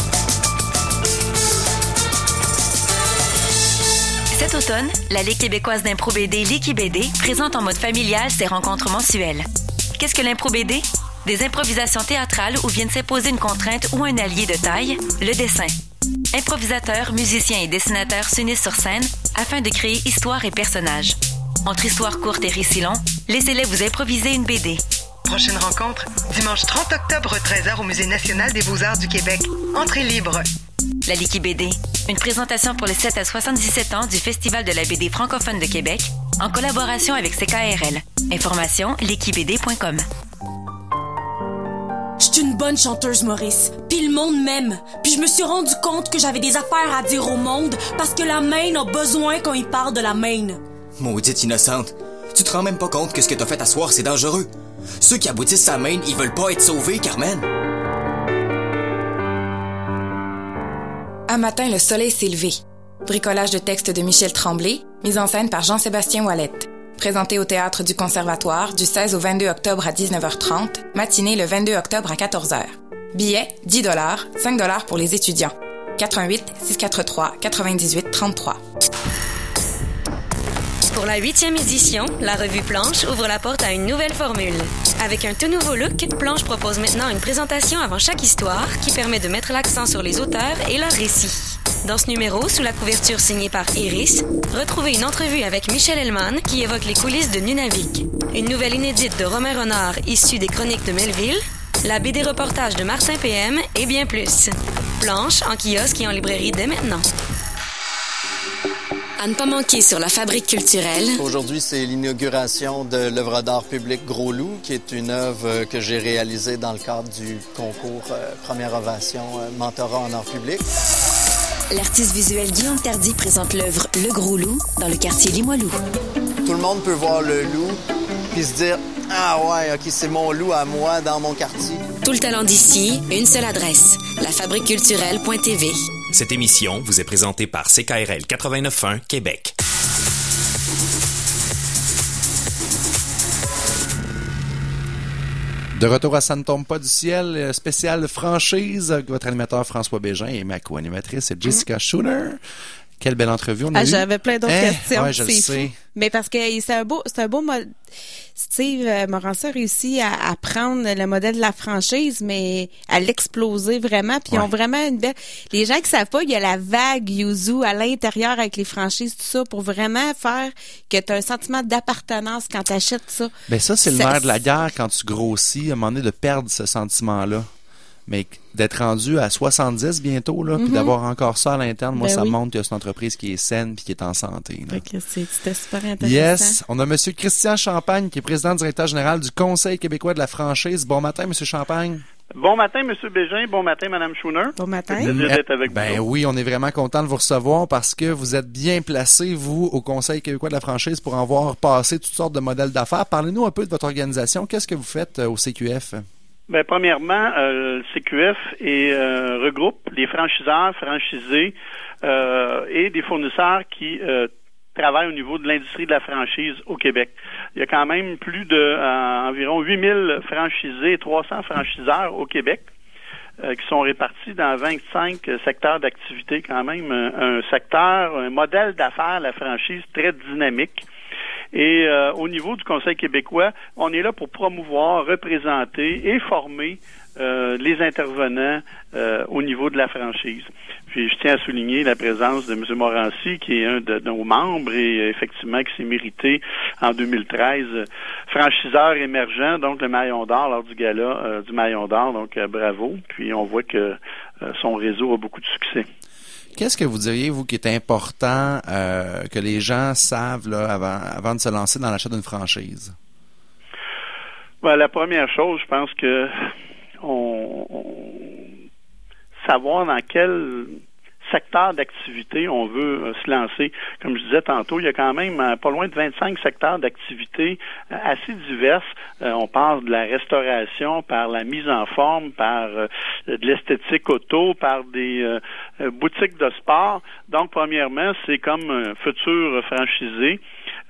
Cet automne, la Ligue québécoise d'impro BD Liki BD présente en mode familial ses rencontres mensuelles. Qu'est-ce que l'impro BD? Des improvisations théâtrales où viennent s'imposer une contrainte ou un allié de taille, le dessin. Improvisateurs, musiciens et dessinateurs s'unissent sur scène afin de créer histoire et personnages. Entre histoires courtes et récits longs, laissez-les vous improviser une BD. Prochaine rencontre, dimanche 30 octobre, 13h au Musée national des beaux-arts du Québec. Entrée libre. La Liki BD, une présentation pour les 7 à 77 ans du Festival de la BD francophone de Québec, en collaboration avec CKRL. Information likibd.com. Je suis une bonne chanteuse, Maurice. Puis le monde m'aime. Puis je me suis rendu compte que j'avais des affaires à dire au monde parce que la Maine a besoin qu'on y parle de la Maine. Maudite innocente. Tu te rends même pas compte que ce que t'as fait à soir, c'est dangereux. Ceux qui aboutissent à Maine, ils veulent pas être sauvés, Carmen. Un matin, le soleil s'est levé. Bricolage de texte de Michel Tremblay, mise en scène par Jean-Sébastien Ouellette. Présenté au théâtre du Conservatoire du 16 au 22 octobre à 19h30, matinée le 22 octobre à 14h. Billets 10 dollars, 5 dollars pour les étudiants. 88 643 98 33. Pour la huitième édition, la revue Planche ouvre la porte à une nouvelle formule. Avec un tout nouveau look, Planche propose maintenant une présentation avant chaque histoire qui permet de mettre l'accent sur les auteurs et leurs récits. Dans ce numéro, sous la couverture signée par Iris, retrouvez une entrevue avec Michel Hellman qui évoque les coulisses de Nunavik. Une nouvelle inédite de Romain Renard issue des chroniques de Melville, la BD reportage de Martin PM et bien plus. Planche en kiosque et en librairie dès maintenant. À ne pas manquer sur la fabrique culturelle. Aujourd'hui, c'est l'inauguration de l'œuvre d'art public Gros Loup, qui est une œuvre euh, que j'ai réalisée dans le cadre du concours euh, Première Ovation euh, Mentorat en art public. L'artiste visuel Guillaume Tardy présente l'œuvre Le Gros Loup dans le quartier Limoilou. Tout le monde peut voir le loup puis se dire Ah ouais, ok, c'est mon loup à moi dans mon quartier. Tout le talent d'ici, une seule adresse, lafabriqueculturelle.tv. Cette émission vous est présentée par CKRL 89.1 Québec. De retour à Ça ne tombe pas du ciel, euh, spécial franchise, avec votre animateur François Bégin et ma co-animatrice Jessica Schooner. Quelle belle entrevue on a Ah. J'avais plein d'autres Hein? questions. Ouais, je le c'est sais. fou. Mais parce que c'est un beau, c'est un beau mode. Steve euh, Morancy a réussi à, à prendre le modèle de la franchise, mais à l'exploser vraiment. Puis ils ont vraiment une belle. Les gens qui savent pas, il y a la vague Yuzu à l'intérieur avec les franchises, tout ça, pour vraiment faire que tu as un sentiment d'appartenance quand tu achètes ça. Ben ça, c'est le nerf de la guerre quand tu grossis, à un moment donné, de perdre ce sentiment-là. Mais d'être rendu à 70 bientôt, là, puis Mhm. d'avoir encore ça à l'interne, moi, Ben ça oui. montre que c'est une entreprise qui est saine puis qui est en santé. c'était super intéressant. Yes, on a Monsieur Christian Champagne, qui est président directeur général du Conseil québécois de la franchise. Bon matin, Monsieur Champagne. Bon matin, Monsieur Bégin. Bon matin, Madame Schooner. Bon matin. D'être avec Ben vous. oui, on est vraiment content de vous recevoir parce que vous êtes bien placé, vous, au Conseil québécois de la franchise pour en voir passer toutes sortes de modèles d'affaires. Parlez-nous un peu de votre organisation. Qu'est-ce que vous faites euh, au CQF? Ben, premièrement, euh, le CQF est, euh, regroupe les franchiseurs, franchisés euh, et des fournisseurs qui euh, travaillent au niveau de l'industrie de la franchise au Québec. Il y a quand même plus de euh, environ 8000 franchisés et 300 franchiseurs au Québec euh, qui sont répartis dans 25 secteurs d'activité quand même. Un, un secteur, un modèle d'affaires, la franchise très dynamique. Et euh, au niveau du Conseil québécois, on est là pour promouvoir, représenter et former euh, les intervenants euh, au niveau de la franchise. Puis je tiens à souligner la présence de M. Morancy, qui est un de nos membres et euh, effectivement qui s'est mérité en 2013 euh, franchiseur émergent, donc le Maillon d'Or lors du gala euh, du Maillon d'Or. Donc euh, bravo. Puis on voit que son réseau a beaucoup de succès. Qu'est-ce que vous diriez, vous, qui est important euh, que les gens savent là, avant, avant de se lancer dans l'achat d'une franchise? Ben, la première chose, je pense que on, on- savoir dans quel secteur d'activité on veut euh, se lancer. Comme je disais tantôt, il y a quand même euh, pas loin de 25 secteurs d'activité euh, assez diverses. On parle de la restauration, par la mise en forme, par de l'esthétique auto, par des boutiques de sport. Donc, premièrement, c'est comme un futur franchisé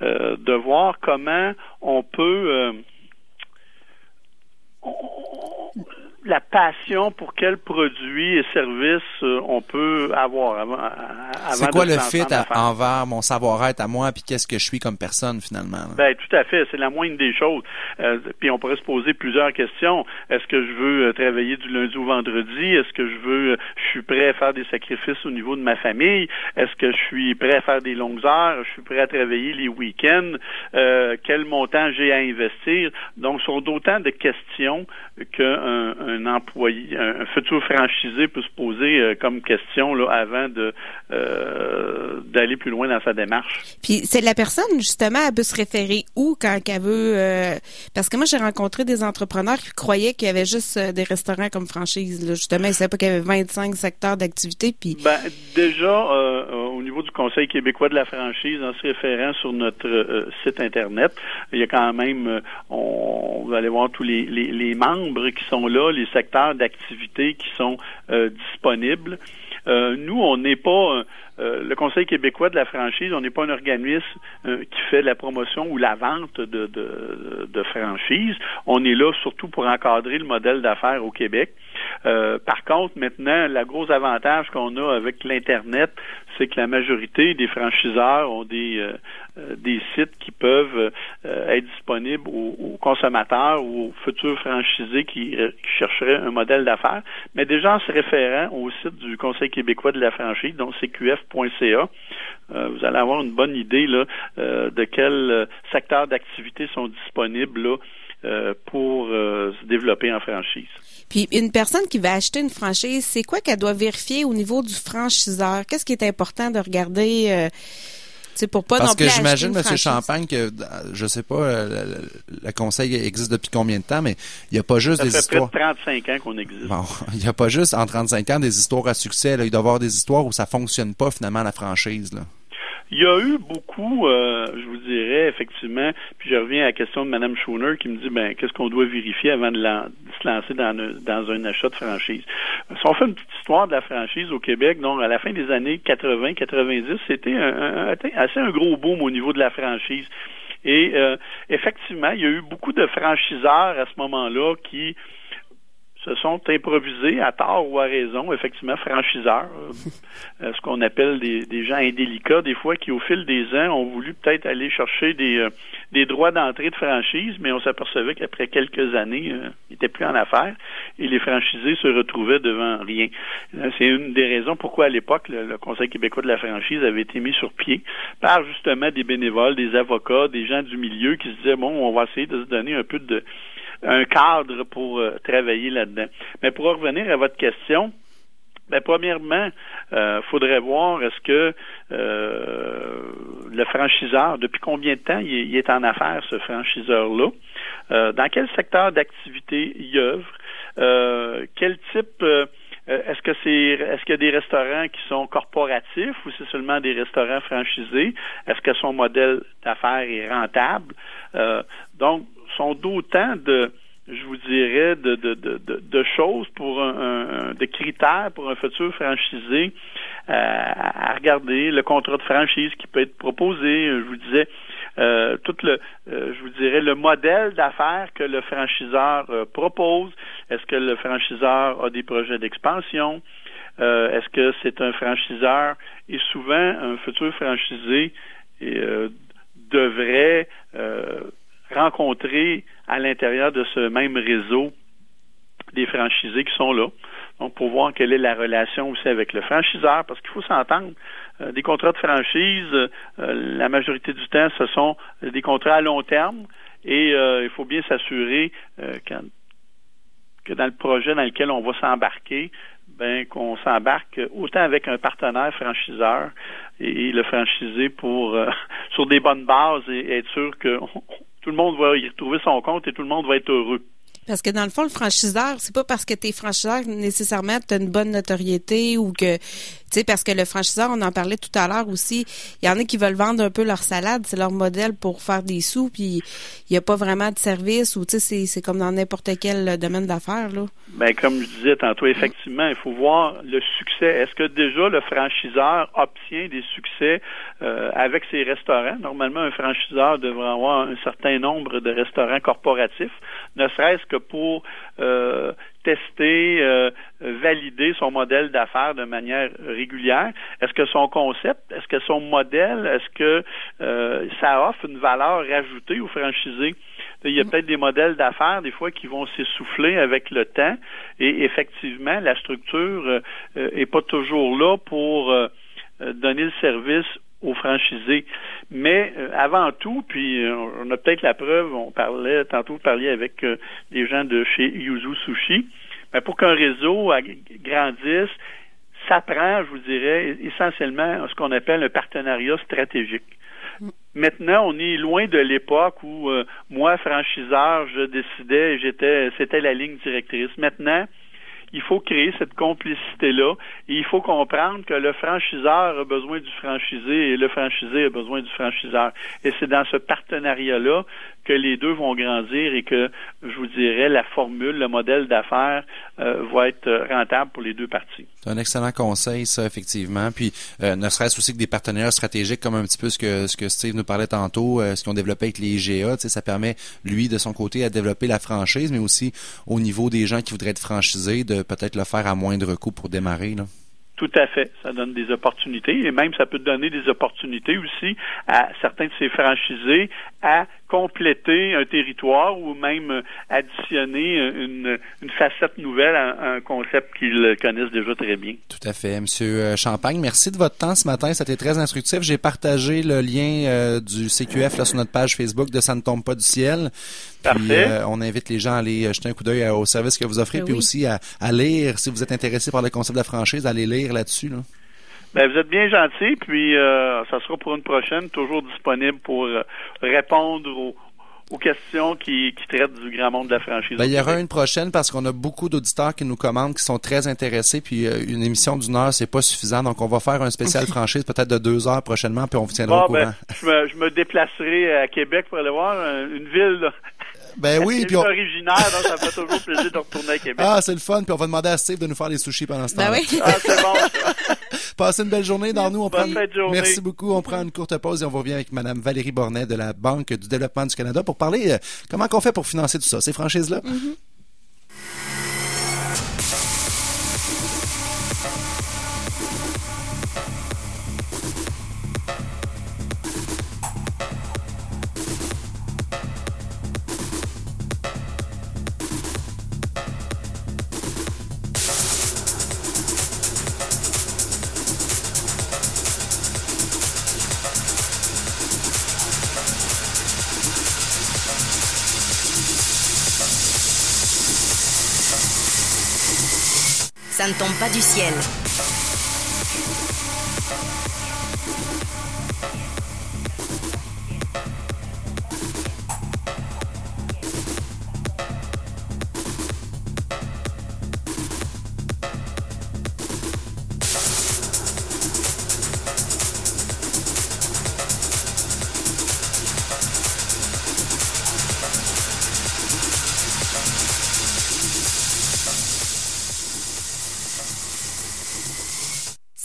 euh, de voir comment on peut euh, la passion pour quel produit et service euh, on peut avoir avant, avant C'est quoi de le fit à- envers mon savoir-être à moi, puis qu'est-ce que je suis comme personne, finalement? là? Ben, tout à fait. C'est la moindre des choses. Euh, puis on pourrait se poser plusieurs questions. Est-ce que je veux euh, travailler du lundi au vendredi? Est-ce que je veux, euh, je suis prêt à faire des sacrifices au niveau de ma famille? Est-ce que je suis prêt à faire des longues heures? Je suis prêt à travailler les week-ends? Euh, quel montant j'ai à investir? Donc, ce sont d'autant de questions qu'un un employé, un, un futur franchisé peut se poser euh, comme question là, avant de euh, d'aller plus loin dans sa démarche. Puis c'est la personne justement, elle peut se référer où quand elle veut euh, parce que moi j'ai rencontré des entrepreneurs qui croyaient qu'il y avait juste euh, des restaurants comme franchise là. justement, ils savaient pas qu'il y avait 25 secteurs d'activité puis Ben, déjà, euh, au niveau du Conseil québécois de la franchise, en se référant sur notre site Internet, il y a quand même, on, vous allez voir tous les, les, les membres qui sont là, les secteurs d'activité qui sont euh, disponibles. Euh, nous, on n'est pas euh, le Conseil québécois de la franchise, on n'est pas un organisme qui fait la promotion ou la vente de, de, de franchise. On est là surtout pour encadrer le modèle d'affaires au Québec. Euh, par contre, maintenant, le gros avantage qu'on a avec l'Internet, c'est que la majorité des franchiseurs ont des, euh, euh, des sites qui peuvent être disponibles aux, consommateurs ou aux futurs franchisés qui, qui chercheraient un modèle d'affaires. Mais déjà en se référant au site du Conseil québécois de la franchise, donc cqf.ca, vous allez avoir une bonne idée là, de quels secteurs d'activité sont disponibles là, pour euh, se développer en franchise. puis une personne qui va acheter une franchise, c'est quoi qu'elle doit vérifier au niveau du franchiseur? Qu'est-ce qui est important de regarder euh, pour pas Parce non que j'imagine, M. Champagne, que euh, je sais pas, euh, le, le- le conseil existe depuis combien de temps, mais il n'y a pas juste Ça des fait histoires. près de 35 ans qu'on existe. Bon, <laughs> il n'y a pas juste en 35 ans des histoires à succès. Là. Il doit y avoir des histoires où ça fonctionne pas finalement la franchise. Là. Il y a eu beaucoup, euh, je vous dirais, effectivement, puis je reviens à la question de Mme Schoner qui me dit, ben, qu'est-ce qu'on doit vérifier avant de, se lancer dans, un- achat de franchise? Si on fait une petite histoire de la franchise au Québec, donc à la fin des années 80-90, c'était un- un- assez un gros boom au niveau de la franchise. Et euh, effectivement, il y a eu beaucoup de franchiseurs à ce moment-là qui se sont improvisés à tort ou à raison, effectivement, franchiseurs, euh, ce qu'on appelle des, gens indélicats, des fois, qui au fil des ans ont voulu peut-être aller chercher des, euh, des droits d'entrée de franchise, mais on s'apercevait qu'après quelques années, euh, ils n'étaient plus en affaires et les franchisés se retrouvaient devant rien. Euh, C'est une des raisons pourquoi, à l'époque, le Conseil québécois de la franchise avait été mis sur pied par justement des bénévoles, des avocats, des gens du milieu qui se disaient, bon, on va essayer de se donner un peu de un cadre pour euh, travailler là-dedans. Mais pour revenir à votre question, ben, premièrement, euh, faudrait voir est-ce que euh, le franchiseur, depuis combien de temps il est, il en affaires, ce franchiseur-là, euh, dans quel secteur d'activité il œuvre, euh, quel type euh, est-ce que c'est est-ce qu'il y a des restaurants qui sont corporatifs ou c'est seulement des restaurants franchisés? Est-ce que son modèle d'affaires est rentable? Donc, sont d'autant de je vous dirais, de, de, de, de, choses pour un, de critères pour un futur franchisé euh, à regarder, le contrat de franchise qui peut être proposé, je vous disais, euh, tout le, euh, je vous dirais, le modèle d'affaires que le franchiseur euh, propose. Est-ce que le franchiseur a des projets d'expansion? Euh, Est-ce que c'est un franchiseur? Et souvent, un futur franchisé devrait rencontrer à l'intérieur de ce même réseau des franchisés qui sont là. Donc, pour voir quelle est la relation aussi avec le franchiseur, parce qu'il faut s'entendre. Euh, des contrats de franchise, euh, la majorité du temps, ce sont des contrats à long terme et euh, il faut bien s'assurer euh, que dans le projet dans lequel on va s'embarquer, ben qu'on s'embarque autant avec un partenaire franchiseur et le franchisé pour euh, <laughs> sur des bonnes bases et être sûr que tout le monde va y retrouver son compte et tout le monde va être heureux. Parce que dans le fond, le franchiseur, c'est pas parce que tu es franchiseur nécessairement tu une bonne notoriété ou que, sais, parce que le franchiseur, on en parlait tout à l'heure aussi, il y en a qui veulent vendre un peu leur salade, c'est leur modèle pour faire des sous, puis il n'y a pas vraiment de service ou, tu sais, c'est- c'est comme dans n'importe quel domaine d'affaires, là. Ben, comme je disais tantôt, effectivement, il faut voir le succès. Est-ce que déjà le franchiseur obtient des succès euh, avec ses restaurants? Normalement, un franchiseur devrait avoir un certain nombre de restaurants corporatifs, ne serait-ce que pour euh, tester, euh, valider son modèle d'affaires de manière régulière. Est-ce que son concept, est-ce que son modèle, est-ce que euh, ça offre une valeur ajoutée aux franchisés? Il y a peut-être des modèles d'affaires, des fois, qui vont s'essouffler avec le temps. Et effectivement, la structure euh, euh, est pas toujours là pour euh, euh, donner le service aux franchisés. Mais euh, avant tout, puis euh, on a peut-être la preuve, on parlait, tantôt vous avec euh, des gens de chez Yuzu Sushi, mais pour qu'un réseau grandisse, ça prend, je vous dirais, essentiellement ce qu'on appelle un partenariat stratégique. Maintenant, on est loin de l'époque où moi, franchiseur, je décidais, j'étais, c'était la ligne directrice. Maintenant, il faut créer cette complicité-là et il faut comprendre que le franchiseur a besoin du franchisé et le franchisé a besoin du franchiseur. Et c'est dans ce partenariat-là que les deux vont grandir et que, je vous dirais, la formule, le modèle d'affaires euh, va être rentable pour les deux parties. C'est un excellent conseil, ça, effectivement. Puis, euh, ne serait-ce aussi que des partenaires stratégiques, comme un petit peu ce que, ce que Steve nous parlait tantôt, euh, ce qu'ils ont développé avec les IGA, ça permet, lui, de son côté, à développer la franchise, mais aussi au niveau des gens qui voudraient être franchisés, de peut-être le faire à moindre coût pour démarrer. Tout à fait. Ça donne des opportunités et même ça peut donner des opportunités aussi à certains de ces franchisés à compléter un territoire ou même additionner une, une facette nouvelle à un concept qu'ils connaissent déjà très bien. Tout à fait. Monsieur euh, Champagne, merci de votre temps ce matin. C'était très instructif. J'ai partagé le lien euh, du CQF là, sur notre page Facebook de Ça ne tombe pas du ciel. Puis, Parfait. euh, on invite les gens à aller jeter un coup d'œil au service que vous offrez, Ben puis oui. aussi à, à lire, si vous êtes intéressé par le concept de la franchise, à aller lire là-dessus. Là. Ben, vous êtes bien gentil, puis euh, ça sera pour une prochaine, toujours disponible pour euh, répondre aux, aux questions qui, qui traitent du grand monde de la franchise. Ben, il y au aura une prochaine parce qu'on a beaucoup d'auditeurs qui nous commandent, qui sont très intéressés, puis euh, une émission d'une heure, c'est pas suffisant. Donc, on va faire un spécial <laughs> franchise peut-être de deux heures prochainement, puis on vous tiendra Bon, au courant. ben, je, me, je me déplacerai à Québec pour aller voir une ville là, Ben oui, puis on... originaire, donc ça me fait toujours <laughs> plaisir de retourner à Québec. Ah, c'est le fun, puis on va demander à Steve de nous faire des sushis pendant ce Ben temps-là. oui. Ah, c'est bon. <laughs> Passez une belle journée dans nous. On Bonne prend... journée. Merci beaucoup. On prend une courte pause et on vous revient avec Madame Valérie Bornet de la Banque du développement du Canada pour parler euh, comment qu'on fait pour financer tout ça, ces franchises-là. Ça ne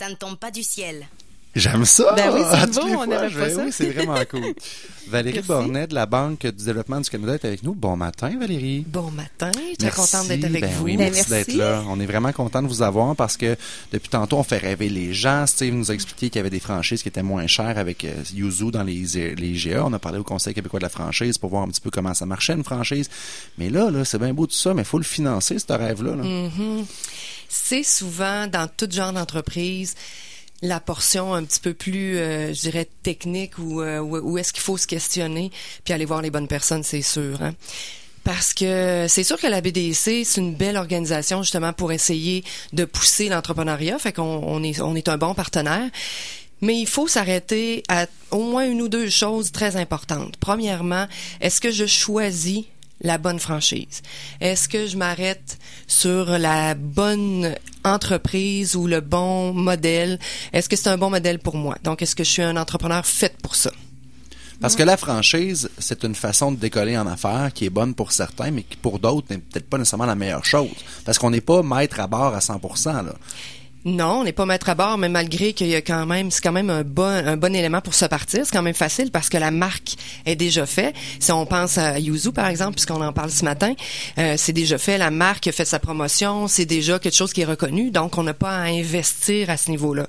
Ça ne tombe pas du ciel. J'aime ça. Ben oui, c'est les on fois, je pas ça. Oui, c'est vraiment cool. <laughs> Valérie Merci. Bornet de la Banque du développement du Canada est avec nous. Bon matin, Valérie. Bon matin, très Merci. contente d'être avec Ben vous. Oui, merci d'être là. On est vraiment content de vous avoir parce que depuis tantôt, on fait rêver les gens. Steve nous a expliqué qu'il y avait des franchises qui étaient moins chères avec euh, Yuzu dans les, les GA. On a parlé au Conseil québécois de la franchise pour voir un petit peu comment ça marchait une franchise. Mais là, là c'est bien beau tout ça, mais il faut le financer, ce rêve-là. là. Mhm. C'est souvent dans tout genre d'entreprise la portion un petit peu plus, euh, je dirais, technique ou euh, où, où est-ce qu'il faut se questionner puis aller voir les bonnes personnes, c'est sûr. Hein? Parce que c'est sûr que la BDC, c'est une belle organisation justement pour essayer de pousser l'entrepreneuriat. Fait qu'on on est, on est un bon partenaire. Mais il faut s'arrêter à au moins une ou deux choses très importantes. Premièrement, est-ce que je choisis la bonne franchise? Est-ce que je m'arrête sur la bonne entreprise ou le bon modèle? Est-ce que c'est un bon modèle pour moi? Donc, est-ce que je suis un entrepreneur fait pour ça? Parce que la franchise, c'est une façon de décoller en affaires qui est bonne pour certains, mais qui pour d'autres n'est peut-être pas nécessairement la meilleure chose. Parce qu'on n'est pas maître à bord à 100%. Là. Non, on n'est pas maître à bord, mais malgré qu'il y a quand même, c'est quand même un bon, un bon élément pour se partir. C'est quand même facile parce que la marque est déjà faite. Si on pense à Yuzu, par exemple, puisqu'on en parle ce matin, euh, c'est déjà fait. La marque fait sa promotion. C'est déjà quelque chose qui est reconnu. Donc, on n'a pas à investir à ce niveau-là.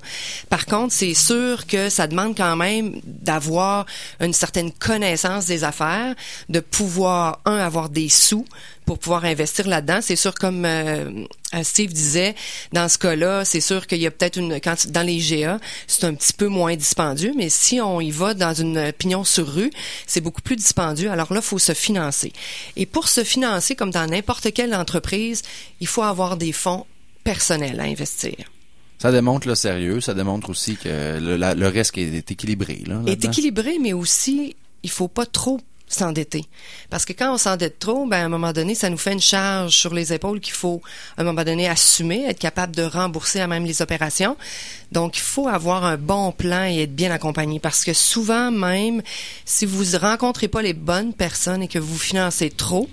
Par contre, c'est sûr que ça demande quand même d'avoir une certaine connaissance des affaires, de pouvoir, un, avoir des sous pour pouvoir investir là-dedans. C'est sûr, comme euh, euh, Steve disait, dans ce cas-là, c'est sûr qu'il y a peut-être une quand dans les GA, c'est un petit peu moins dispendieux, mais si on y va dans une pignon sur rue, c'est beaucoup plus dispendieux. Alors là, il faut se financer. Et pour se financer, comme dans n'importe quelle entreprise, il faut avoir des fonds personnels à investir. Ça démontre le sérieux, ça démontre aussi que le, la- le risque est équilibré. Là, est équilibré, mais aussi, il faut pas trop s'endetter. Parce que quand on s'endette trop, ben, à un moment donné, ça nous fait une charge sur les épaules qu'il faut, à un moment donné, assumer, être capable de rembourser à même les opérations. Donc, il faut avoir un bon plan et être bien accompagné. Parce que souvent, même, si vous rencontrez pas les bonnes personnes et que vous financez trop,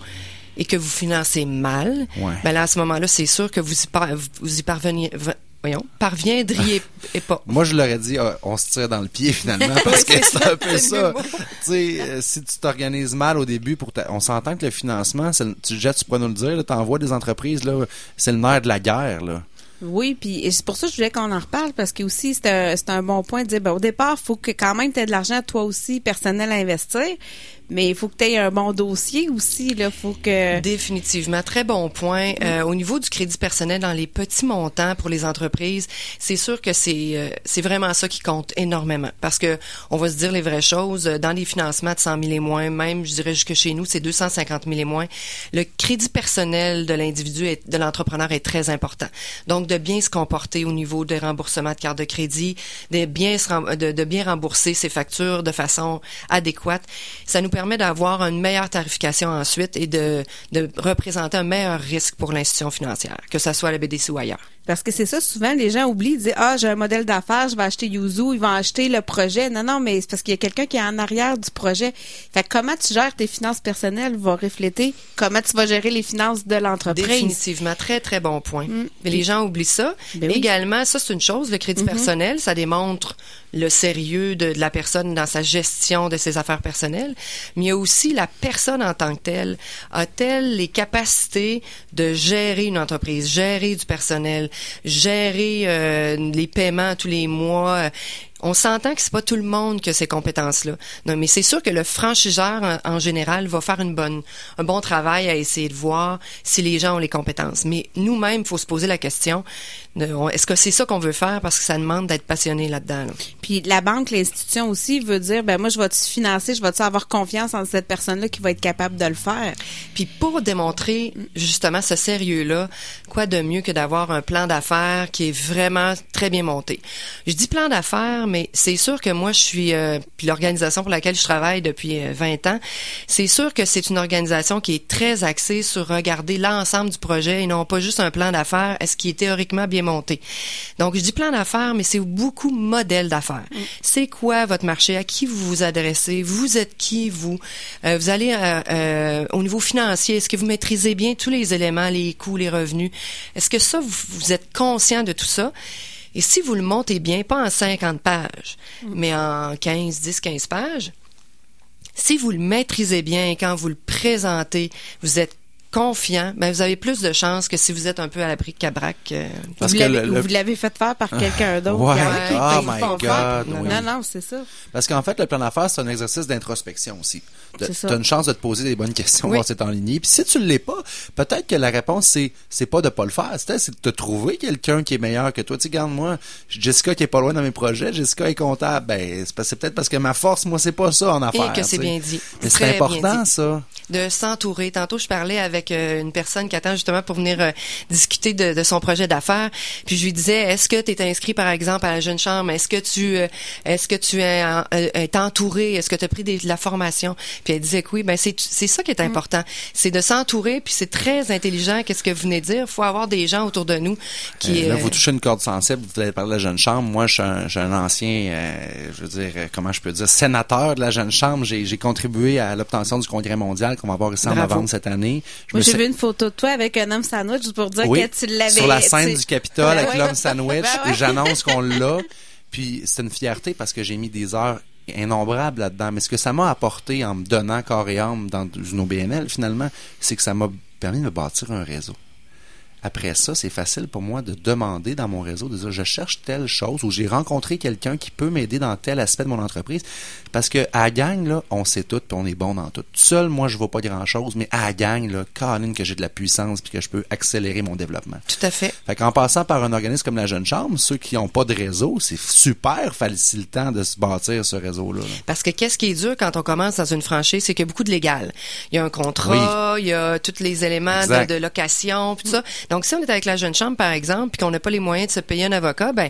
et que vous financez mal, Ouais. ben là, à ce moment-là, c'est sûr que vous y, par- vous y parveniez, voyons, parviendriez <laughs> et pas. Moi, je leur ai dit, ah, on se tire dans le pied finalement, <laughs> parce que Oui, c'est un ça, peu ça. Tu sais, euh, si tu t'organises mal au début, pour ta- on s'entend que le financement, le- tu jettes, tu pourrais nous le dire, tu envoies des entreprises, là, c'est le nerf de la guerre. Là. Oui, puis et c'est pour ça que je voulais qu'on en reparle parce que aussi c'est un, c'est un bon point de dire ben, au départ, il faut que quand même tu aies de l'argent toi aussi personnel à investir, mais il faut que tu aies un bon dossier aussi là, faut que Définitivement, très bon point. Euh, au niveau du crédit personnel dans les petits montants pour les entreprises, c'est sûr que c'est euh, c'est vraiment ça qui compte énormément parce que on va se dire les vraies choses. euh, Dans les financements de 100 000 et moins, même je dirais jusque chez nous, c'est 250 000 et moins. Le crédit personnel de l'individu et de l'entrepreneur est très important. Donc de bien se comporter au niveau des remboursements de carte de crédit, de bien se de bien rembourser ses factures de façon adéquate, ça nous permet d'avoir une meilleure tarification ensuite et de, de représenter un meilleur risque pour l'institution financière, que ce soit la BDC ou ailleurs. Parce que c'est ça, souvent, les gens oublient, ils disent, ah, j'ai un modèle d'affaires, je vais acheter Yuzu, ils vont acheter le projet. Non, non, mais c'est parce qu'il y a quelqu'un qui est en arrière du projet. Fait que comment tu gères tes finances personnelles va refléter comment tu vas gérer les finances de l'entreprise. Définitivement, très très bon point. Mais les gens oublient ça. Ben oui. Également, ça c'est une chose, le crédit Mhm. personnel, ça démontre le sérieux de, de la personne dans sa gestion de ses affaires personnelles. Mais il y a aussi la personne en tant que telle a-t-elle les capacités de gérer une entreprise, gérer du personnel, gérer euh, les paiements tous les mois? On s'entend que c'est pas tout le monde qui a ces compétences-là. Non, mais c'est sûr que le franchiseur, en, en général, va faire une bonne, un bon travail à essayer de voir si les gens ont les compétences. Mais nous-mêmes, il faut se poser la question, est-ce que c'est ça qu'on veut faire parce que ça demande d'être passionné là-dedans? là? Puis la banque, l'institution aussi veut dire, ben moi, je vais te financer, je vais te avoir confiance en cette personne-là qui va être capable de le faire? Puis pour démontrer justement ce sérieux-là, quoi de mieux que d'avoir un plan d'affaires qui est vraiment très bien monté? Je dis plan d'affaires, mais c'est sûr que moi, je suis, euh, puis l'organisation pour laquelle je travaille depuis euh, 20 ans, c'est sûr que c'est une organisation qui est très axée sur regarder l'ensemble du projet et non pas juste un plan d'affaires, est-ce qui est théoriquement bien monté. Donc, je dis plan d'affaires, mais c'est beaucoup modèle d'affaires. C'est quoi votre marché? À qui vous vous adressez? Vous êtes qui, vous? Euh, vous allez euh, euh, au niveau financier, est-ce que vous maîtrisez bien tous les éléments, les coûts, les revenus? Est-ce que ça, vous, vous êtes conscient de tout ça? Et si vous le montez bien, pas en 50 pages, mais en 15, 10, 15 pages, si vous le maîtrisez bien et quand vous le présentez, vous êtes confiant, ben vous avez plus de chances que si vous êtes un peu à la bric-à-brac. euh, Parce vous que l'avez- le- fait faire par quelqu'un d'autre. Ouais. Oh my faire. Non, oui. non, non, c'est ça. Parce qu'en fait, le plan d'affaires, c'est un exercice d'introspection aussi. C'est ça. T'as une chance de te poser des bonnes questions, Oui. voir si t'es en ligne. Puis si tu l'es pas, peut-être que la réponse, c'est, c'est pas de pas le faire. C'est, c'est de te trouver quelqu'un qui est meilleur que toi. Tu sais, regarde, moi, Jessica qui est pas loin dans mes projets, Jessica est comptable. Ben, c'est, c'est peut-être parce que ma force, moi, c'est pas ça en affaires. que c'est tu bien dit. Mais c'est important, ça. de s'entourer. Tantôt, je parlais avec euh, une personne qui attend justement pour venir euh, discuter de, de son projet d'affaires. Puis je lui disais, est-ce que tu es inscrit par exemple à la jeune chambre? Est-ce que tu euh, est-ce que tu es, en- es entouré? Est-ce que tu as pris des- de la formation? Puis elle disait que oui. Ben c'est c'est ça qui est important. C'est de s'entourer. Puis c'est très intelligent. Qu'est-ce que vous venez de dire Il faut avoir des gens autour de nous qui Euh, là, euh, vous touchez une corde sensible. Vous avez parlé de la jeune chambre. Moi, je suis un, je suis un ancien, euh, je veux dire, euh, comment je peux dire, sénateur de la jeune chambre. J'ai j'ai contribué à l'obtention du congrès mondial qu'on va avoir ici en Bravo. novembre cette année. Je Moi, j'ai vu une photo de toi avec un homme sandwich juste pour dire Oui, que tu l'avais. sur la scène tu- du Capitole Ben avec ouais. l'homme sandwich. <laughs> Ben ouais. J'annonce qu'on l'a. Puis c'est une fierté parce que j'ai mis des heures innombrables là-dedans. Mais ce que ça m'a apporté en me donnant corps et âme dans une OBNL, finalement, c'est que ça m'a permis de bâtir un réseau. Après ça, c'est facile pour moi de demander dans mon réseau, de dire je cherche telle chose ou j'ai rencontré quelqu'un qui peut m'aider dans tel aspect de mon entreprise. Parce que à la gang, là, on sait tout puis on est bon dans tout. Seul, moi, je ne vaux pas grand-chose, mais à la gang, là, Colin, que j'ai de la puissance puis que je peux accélérer mon développement. Tout à fait. Fait qu'en passant par un organisme comme la Jeune Chambre, ceux qui n'ont pas de réseau, c'est super facilitant de se bâtir ce réseau-là. là. Parce que qu'est-ce qui est dur quand on commence dans une franchise, c'est qu'il y a beaucoup de légal. Il y a un contrat, il y a tous les éléments de, location, puis tout ça. Donc, si on est avec la jeune chambre, par exemple, puis qu'on n'a pas les moyens de se payer un avocat, ben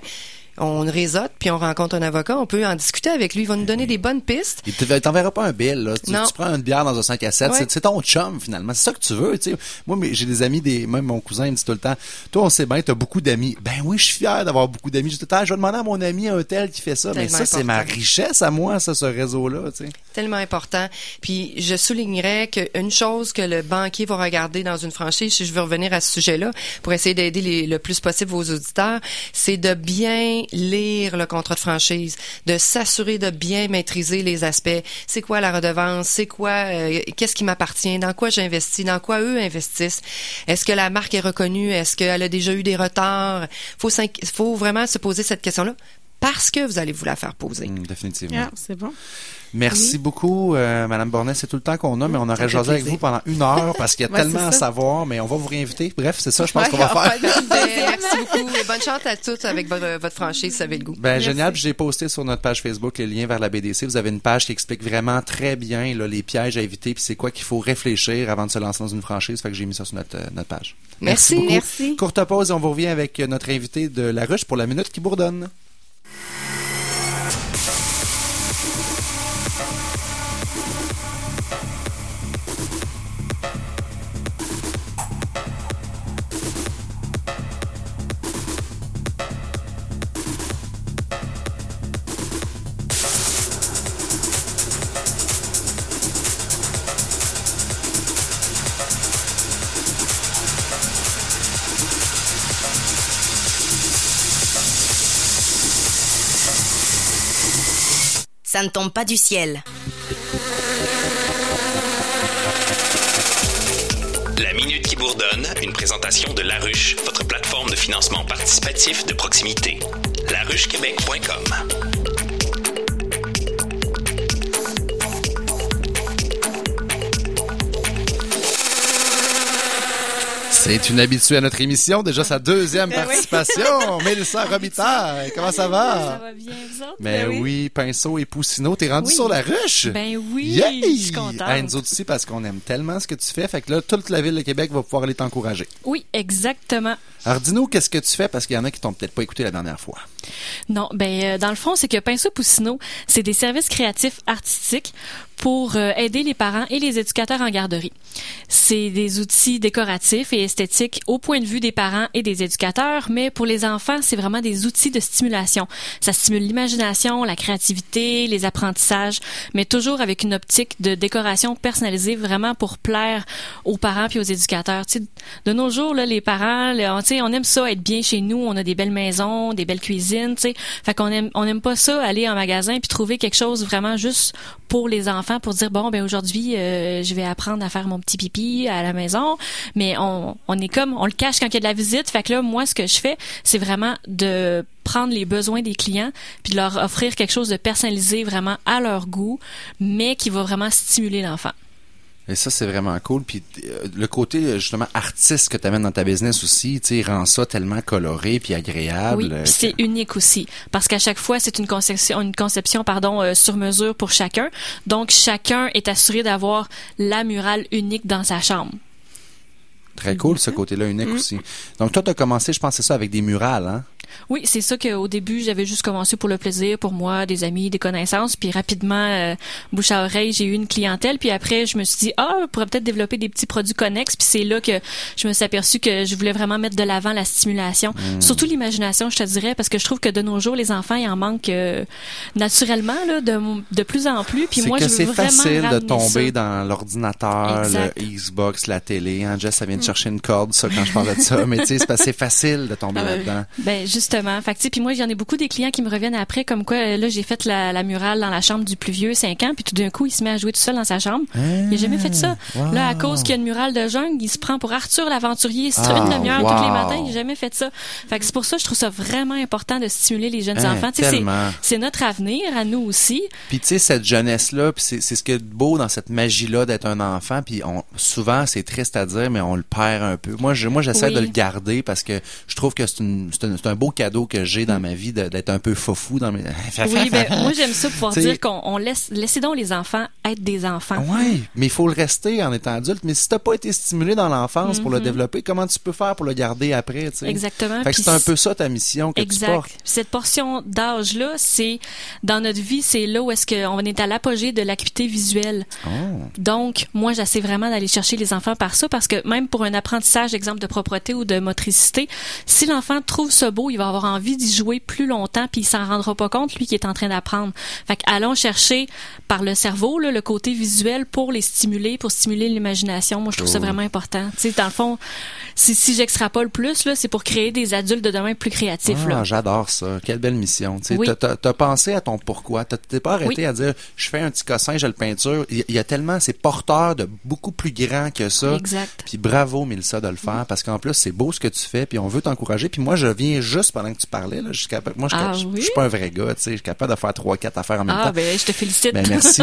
on réseaute, puis on rencontre un avocat, on peut en discuter avec lui. Il va nous donner des bonnes pistes. Il te- t'enverra pas un bill, là. Tu, prends une bière dans un 5 à 7, Ouais. c'est, ton chum, finalement. C'est ça que tu veux, tu sais. Moi, mais j'ai des amis, des, même mon cousin, il me dit tout le temps, toi, on sait bien, t'as beaucoup d'amis. Ben oui, je suis fier d'avoir beaucoup d'amis. Je dis tout le temps, je vais demander à mon ami un tel qui fait ça. Mais ça, c'est ma richesse à moi, ça, ce réseau-là, tu sais. Tellement important. Puis je soulignerais qu'une chose que le banquier va regarder dans une franchise, si je veux revenir à ce sujet-là, pour essayer d'aider le plus possible vos auditeurs, c'est de bien lire le contrat de franchise, de s'assurer de bien maîtriser les aspects. C'est quoi la redevance? C'est quoi? euh, Qu'est-ce qui m'appartient? Dans quoi j'investis? Dans quoi eux investissent? Est-ce que la marque est reconnue? Est-ce qu'elle a déjà eu des retards? Faut, vraiment se poser cette question-là parce que vous allez vous la faire poser. Mm, définitivement. Ah, c'est bon. Merci Oui. beaucoup, euh, Madame Bornet. C'est tout le temps qu'on a, mais on ça aurait jasé avec vous pendant une heure parce qu'il y a <laughs> Ouais, tellement à savoir, mais on va vous réinviter. Bref, c'est ça, je pense Ouais, qu'on va <laughs> on faire. Merci beaucoup et bonne chance à tous avec votre, votre franchise, ça avait le goût. Ben génial, puis j'ai posté sur notre page Facebook les liens vers la BDC. Vous avez une page qui explique vraiment très bien là, les pièges à éviter, puis c'est quoi qu'il faut réfléchir avant de se lancer dans une franchise. Fait que j'ai mis ça sur notre, euh, notre page. Merci. beaucoup. Merci. Courte pause et on vous revient avec notre invité de La Ruche pour la minute qui bourdonne. Ne tombe pas du ciel. La Minute qui bourdonne, une présentation de La Ruche, votre plateforme de financement participatif de proximité. laruchequebec.com. C'est une habituée à notre émission, déjà sa deuxième Ben participation. <laughs> Mélissa Robitaille, comment ça va? Ça va bien, vous autres? Mais Ben oui. Pinceau et Poussineau, t'es rendu Oui. sur la ruche? Ben oui, je suis contente. Nous autres aussi, parce qu'on aime tellement ce que tu fais, fait que là, toute la ville de Québec va pouvoir aller t'encourager. Oui, exactement. Alors, dis-nous, qu'est-ce que tu fais, parce qu'il y en a qui t'ont peut-être pas écouté la dernière fois. Non, ben euh, dans le fond, c'est que Pinceau Poussineau, c'est des services créatifs artistiques pour euh, aider les parents et les éducateurs en garderie. C'est des outils décoratifs et esthétique au point de vue des parents et des éducateurs, mais pour les enfants, c'est vraiment des outils de stimulation. Ça stimule l'imagination, la créativité, les apprentissages, mais toujours avec une optique de décoration personnalisée vraiment pour plaire aux parents puis aux éducateurs. De nos jours, là, les parents, là, on aime ça être bien chez nous, on a des belles maisons, des belles cuisines, Fait qu'on aime, on aime pas ça aller en magasin puis trouver quelque chose vraiment juste pour les enfants pour dire bon ben aujourd'hui euh, je vais apprendre à faire mon petit pipi à la maison. Mais on, on est comme on le cache quand il y a de la visite. Fait que là moi ce que je fais c'est vraiment de prendre les besoins des clients puis de leur offrir quelque chose de personnalisé vraiment à leur goût mais qui va vraiment stimuler l'enfant Et ça, c'est vraiment cool. Puis euh, le côté, euh, justement, artiste que tu amènes dans ta business aussi, tu sais, rend ça tellement coloré puis agréable. Oui, euh, c'est unique aussi parce qu'à chaque fois c'est une conception, une conception pardon euh, sur mesure pour chacun. Donc chacun est assuré d'avoir la murale unique dans sa chambre. Très cool, ce côté-là unique Mm. aussi. Donc, toi, tu as commencé, je pense, c'est ça, avec des murales, hein? Oui, c'est ça qu'au début, j'avais juste commencé pour le plaisir, pour moi, des amis, des connaissances. Puis rapidement, euh, bouche à oreille, j'ai eu une clientèle. Puis après, je me suis dit, ah, on pourrait peut-être développer des petits produits connexes. Puis c'est là que je me suis aperçu que je voulais vraiment mettre de l'avant la stimulation. Mm. Surtout l'imagination, je te dirais, parce que je trouve que de nos jours, les enfants, ils en manquent euh, naturellement, là, de, de plus en plus. Puis moi, que je veux c'est facile de tomber ça. dans l'ordinateur, le Xbox, la télé. Hein, Jess, ça vient de Mm. chercher une corde, ça, quand je parle de ça. Mais tu sais, c'est facile de tomber Ah ouais. là-dedans. Ben justement, fait puis moi j'en ai beaucoup des clients qui me reviennent après comme quoi euh, là j'ai fait la, la murale dans la chambre du plus vieux 5 ans puis tout d'un coup il se met à jouer tout seul dans sa chambre. il a jamais fait ça. wow. Là à cause qu'il y a une murale de jungle, il se prend pour Arthur l'aventurier, il se Ah, une demi-heure tous les matins, il a jamais fait ça. Fait que c'est pour ça que je trouve ça vraiment important de stimuler les jeunes Hein, enfants. C'est notre avenir à nous aussi. Puis tu sais cette jeunesse là, puis c'est c'est ce qui est beau dans cette magie là d'être un enfant, puis on souvent c'est triste à dire mais on le perd un peu. Moi je moi j'essaie Oui. de le garder parce que je trouve que c'est un, un beau cadeau que j'ai dans ma vie d'être un peu fofou dans mes <laughs> Oui, ben moi j'aime ça pouvoir <laughs> Tu sais, dire qu'on on laisse laissez donc les enfants être des enfants. Oui, mais il faut le rester en étant adulte. Mais si t'as pas été stimulé dans l'enfance pour le Mhm. développer, comment tu peux faire pour le garder après, tu sais? Exactement. Fait que Puis c'est un peu ça ta mission que tu Exact. portes. Cette portion d'âge-là, c'est dans notre vie, c'est là où est-ce qu'on est à l'apogée de l'acuité visuelle. Oh. Donc, moi, j'essaie vraiment d'aller chercher les enfants par ça parce que même pour un apprentissage, exemple de propreté ou de motricité, si l'enfant trouve ça beau, il va avoir envie d'y jouer plus longtemps puis il s'en rendra pas compte, lui, qui est en train d'apprendre. Fait que allons chercher par le cerveau, là, le côté visuel pour les stimuler, pour stimuler l'imagination. Moi, je trouve ça Oh. vraiment important. Tu sais, dans le fond, si, si j'extrapole plus, là, c'est pour créer des adultes de demain plus créatifs, Ah, là. j'adore ça. Quelle belle mission. Tu sais, Oui. t'as- t'as t'as pensé à ton pourquoi. T'as- T'es pas arrêté Oui. à dire, je fais un petit cossin, je le peinture. Il y, a tellement, c'est porteur de beaucoup plus grand que ça. Exact. Puis bravo, Mélissa, de le faire parce qu'en plus, c'est beau ce que tu fais puis on veut t'encourager. Puis moi, je viens juste pendant que tu parlais, là. Moi, je, Ah je- oui? je suis pas un vrai gars, tu sais. Je suis capable de faire trois, quatre affaires en même Ah, temps. ben, je te félicite. Ben, merci.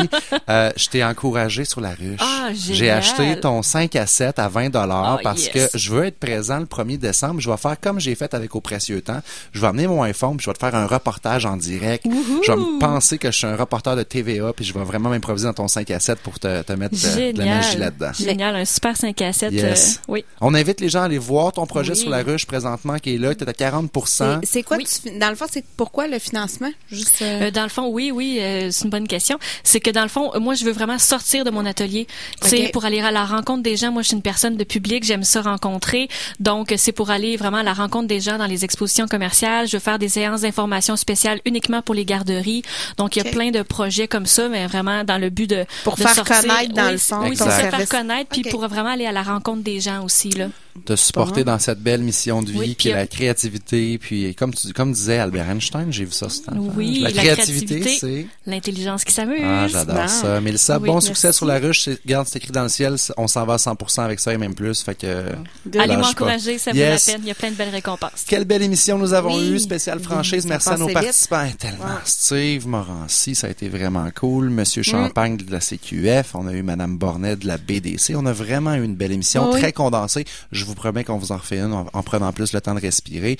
Euh, <laughs> je t'ai encouragé sur la ruche. Ah, J'ai acheté ton 5 à 7 à 20 dollars Ah, parce yes. que je veux être présent le 1er décembre. Je vais faire comme j'ai fait avec Au Précieux Temps. Je vais amener mon iPhone puis je vais te faire un reportage en direct. Je vais me penser que je suis un reporter de TVA puis je vais vraiment m'improviser dans ton 5 à 7 pour te, te mettre euh, de la magie Génial. là-dedans. Génial, un super 5 à 7. Yes. euh, oui. On invite les gens à aller voir ton projet Oui. sur la ruche présentement qui est là. Tu es à 40 C'est- C'est quoi, tu dans le fond, c'est pourquoi le financement? Juste, euh, Euh, dans le fond, oui, oui, euh, c'est une bonne question. C'est que dans le fond, euh, moi, je veux vraiment sortir de mon atelier, tu sais, pour aller à la rencontre des gens. Moi, je suis une personne de public, j'aime ça rencontrer. Donc, c'est pour aller vraiment à la rencontre des gens dans les expositions commerciales. Je veux faire des séances d'information spéciales uniquement pour les garderies. Donc, il y a plein de projets comme ça, mais vraiment dans le but de Pour de faire sortir- connaître, dans oui, le fond, Oui, ça, faire connaître, puis pour vraiment aller à la rencontre des gens aussi là. te supporter dans cette belle mission de vie Oui, qui puis, est la créativité. Puis comme tu, comme disait Albert Einstein, j'ai vu ça ce temps. Oui, la, la créativité, créativité, c'est l'intelligence qui s'amuse. Ah, j'adore ça. Mélissa, Oui, bon merci. succès sur la ruche. Regarde, c'est écrit dans le ciel. On s'en va à 100% avec ça et même plus. Fait que. Allez m'encourager, ça vaut Yes. la peine. Il y a plein de belles récompenses. Quelle belle émission nous avons Oui. eue, spéciale franchise. Ça Merci à nos vite. participants. Tellement. Steve Morancy, ça a été vraiment cool. Monsieur Champagne de la CQF. On a eu Madame Bornet de la BDC. On a vraiment eu une belle émission, Oui. très condensée. Je vous promets qu'on vous en refait une en, en prenant plus le temps de respirer.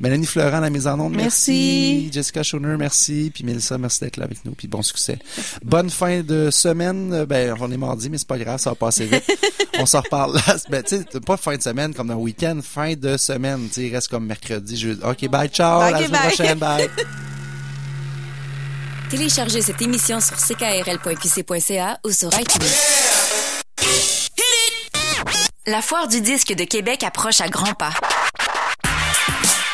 Mélanie Florent, la mise en onde, merci. Merci. Jessica Schoner, merci. Puis Mélissa, merci d'être là avec nous. Puis bon succès. Bonne fin de semaine. Euh, Ben, on est mardi, mais c'est pas grave, ça va passer vite. <laughs> on s'en reparle là. Ben, tu sais, pas fin de semaine comme dans le week-end, fin de semaine. Tu sais, il reste comme mercredi, jeudi. OK, bye, ciao. Bye, la semaine bye. prochaine, bye. <laughs> Téléchargez cette émission sur ckrl.qc.ca ou sur iTunes. La foire du disque de Québec approche à grands pas.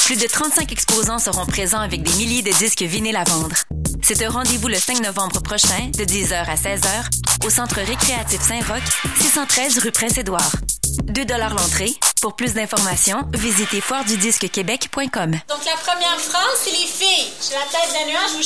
Plus de 35 exposants seront présents avec des milliers de disques vinyles à vendre. C'est un rendez-vous le 5 novembre prochain, de 10h à 16h, au Centre récréatif Saint-Roch, 613 rue Prince-Édouard. 2 l'entrée. Pour plus d'informations, visitez foiredudisquequebec.com. Donc la première phrase, c'est les filles. J'ai la tête d'un nuage, vous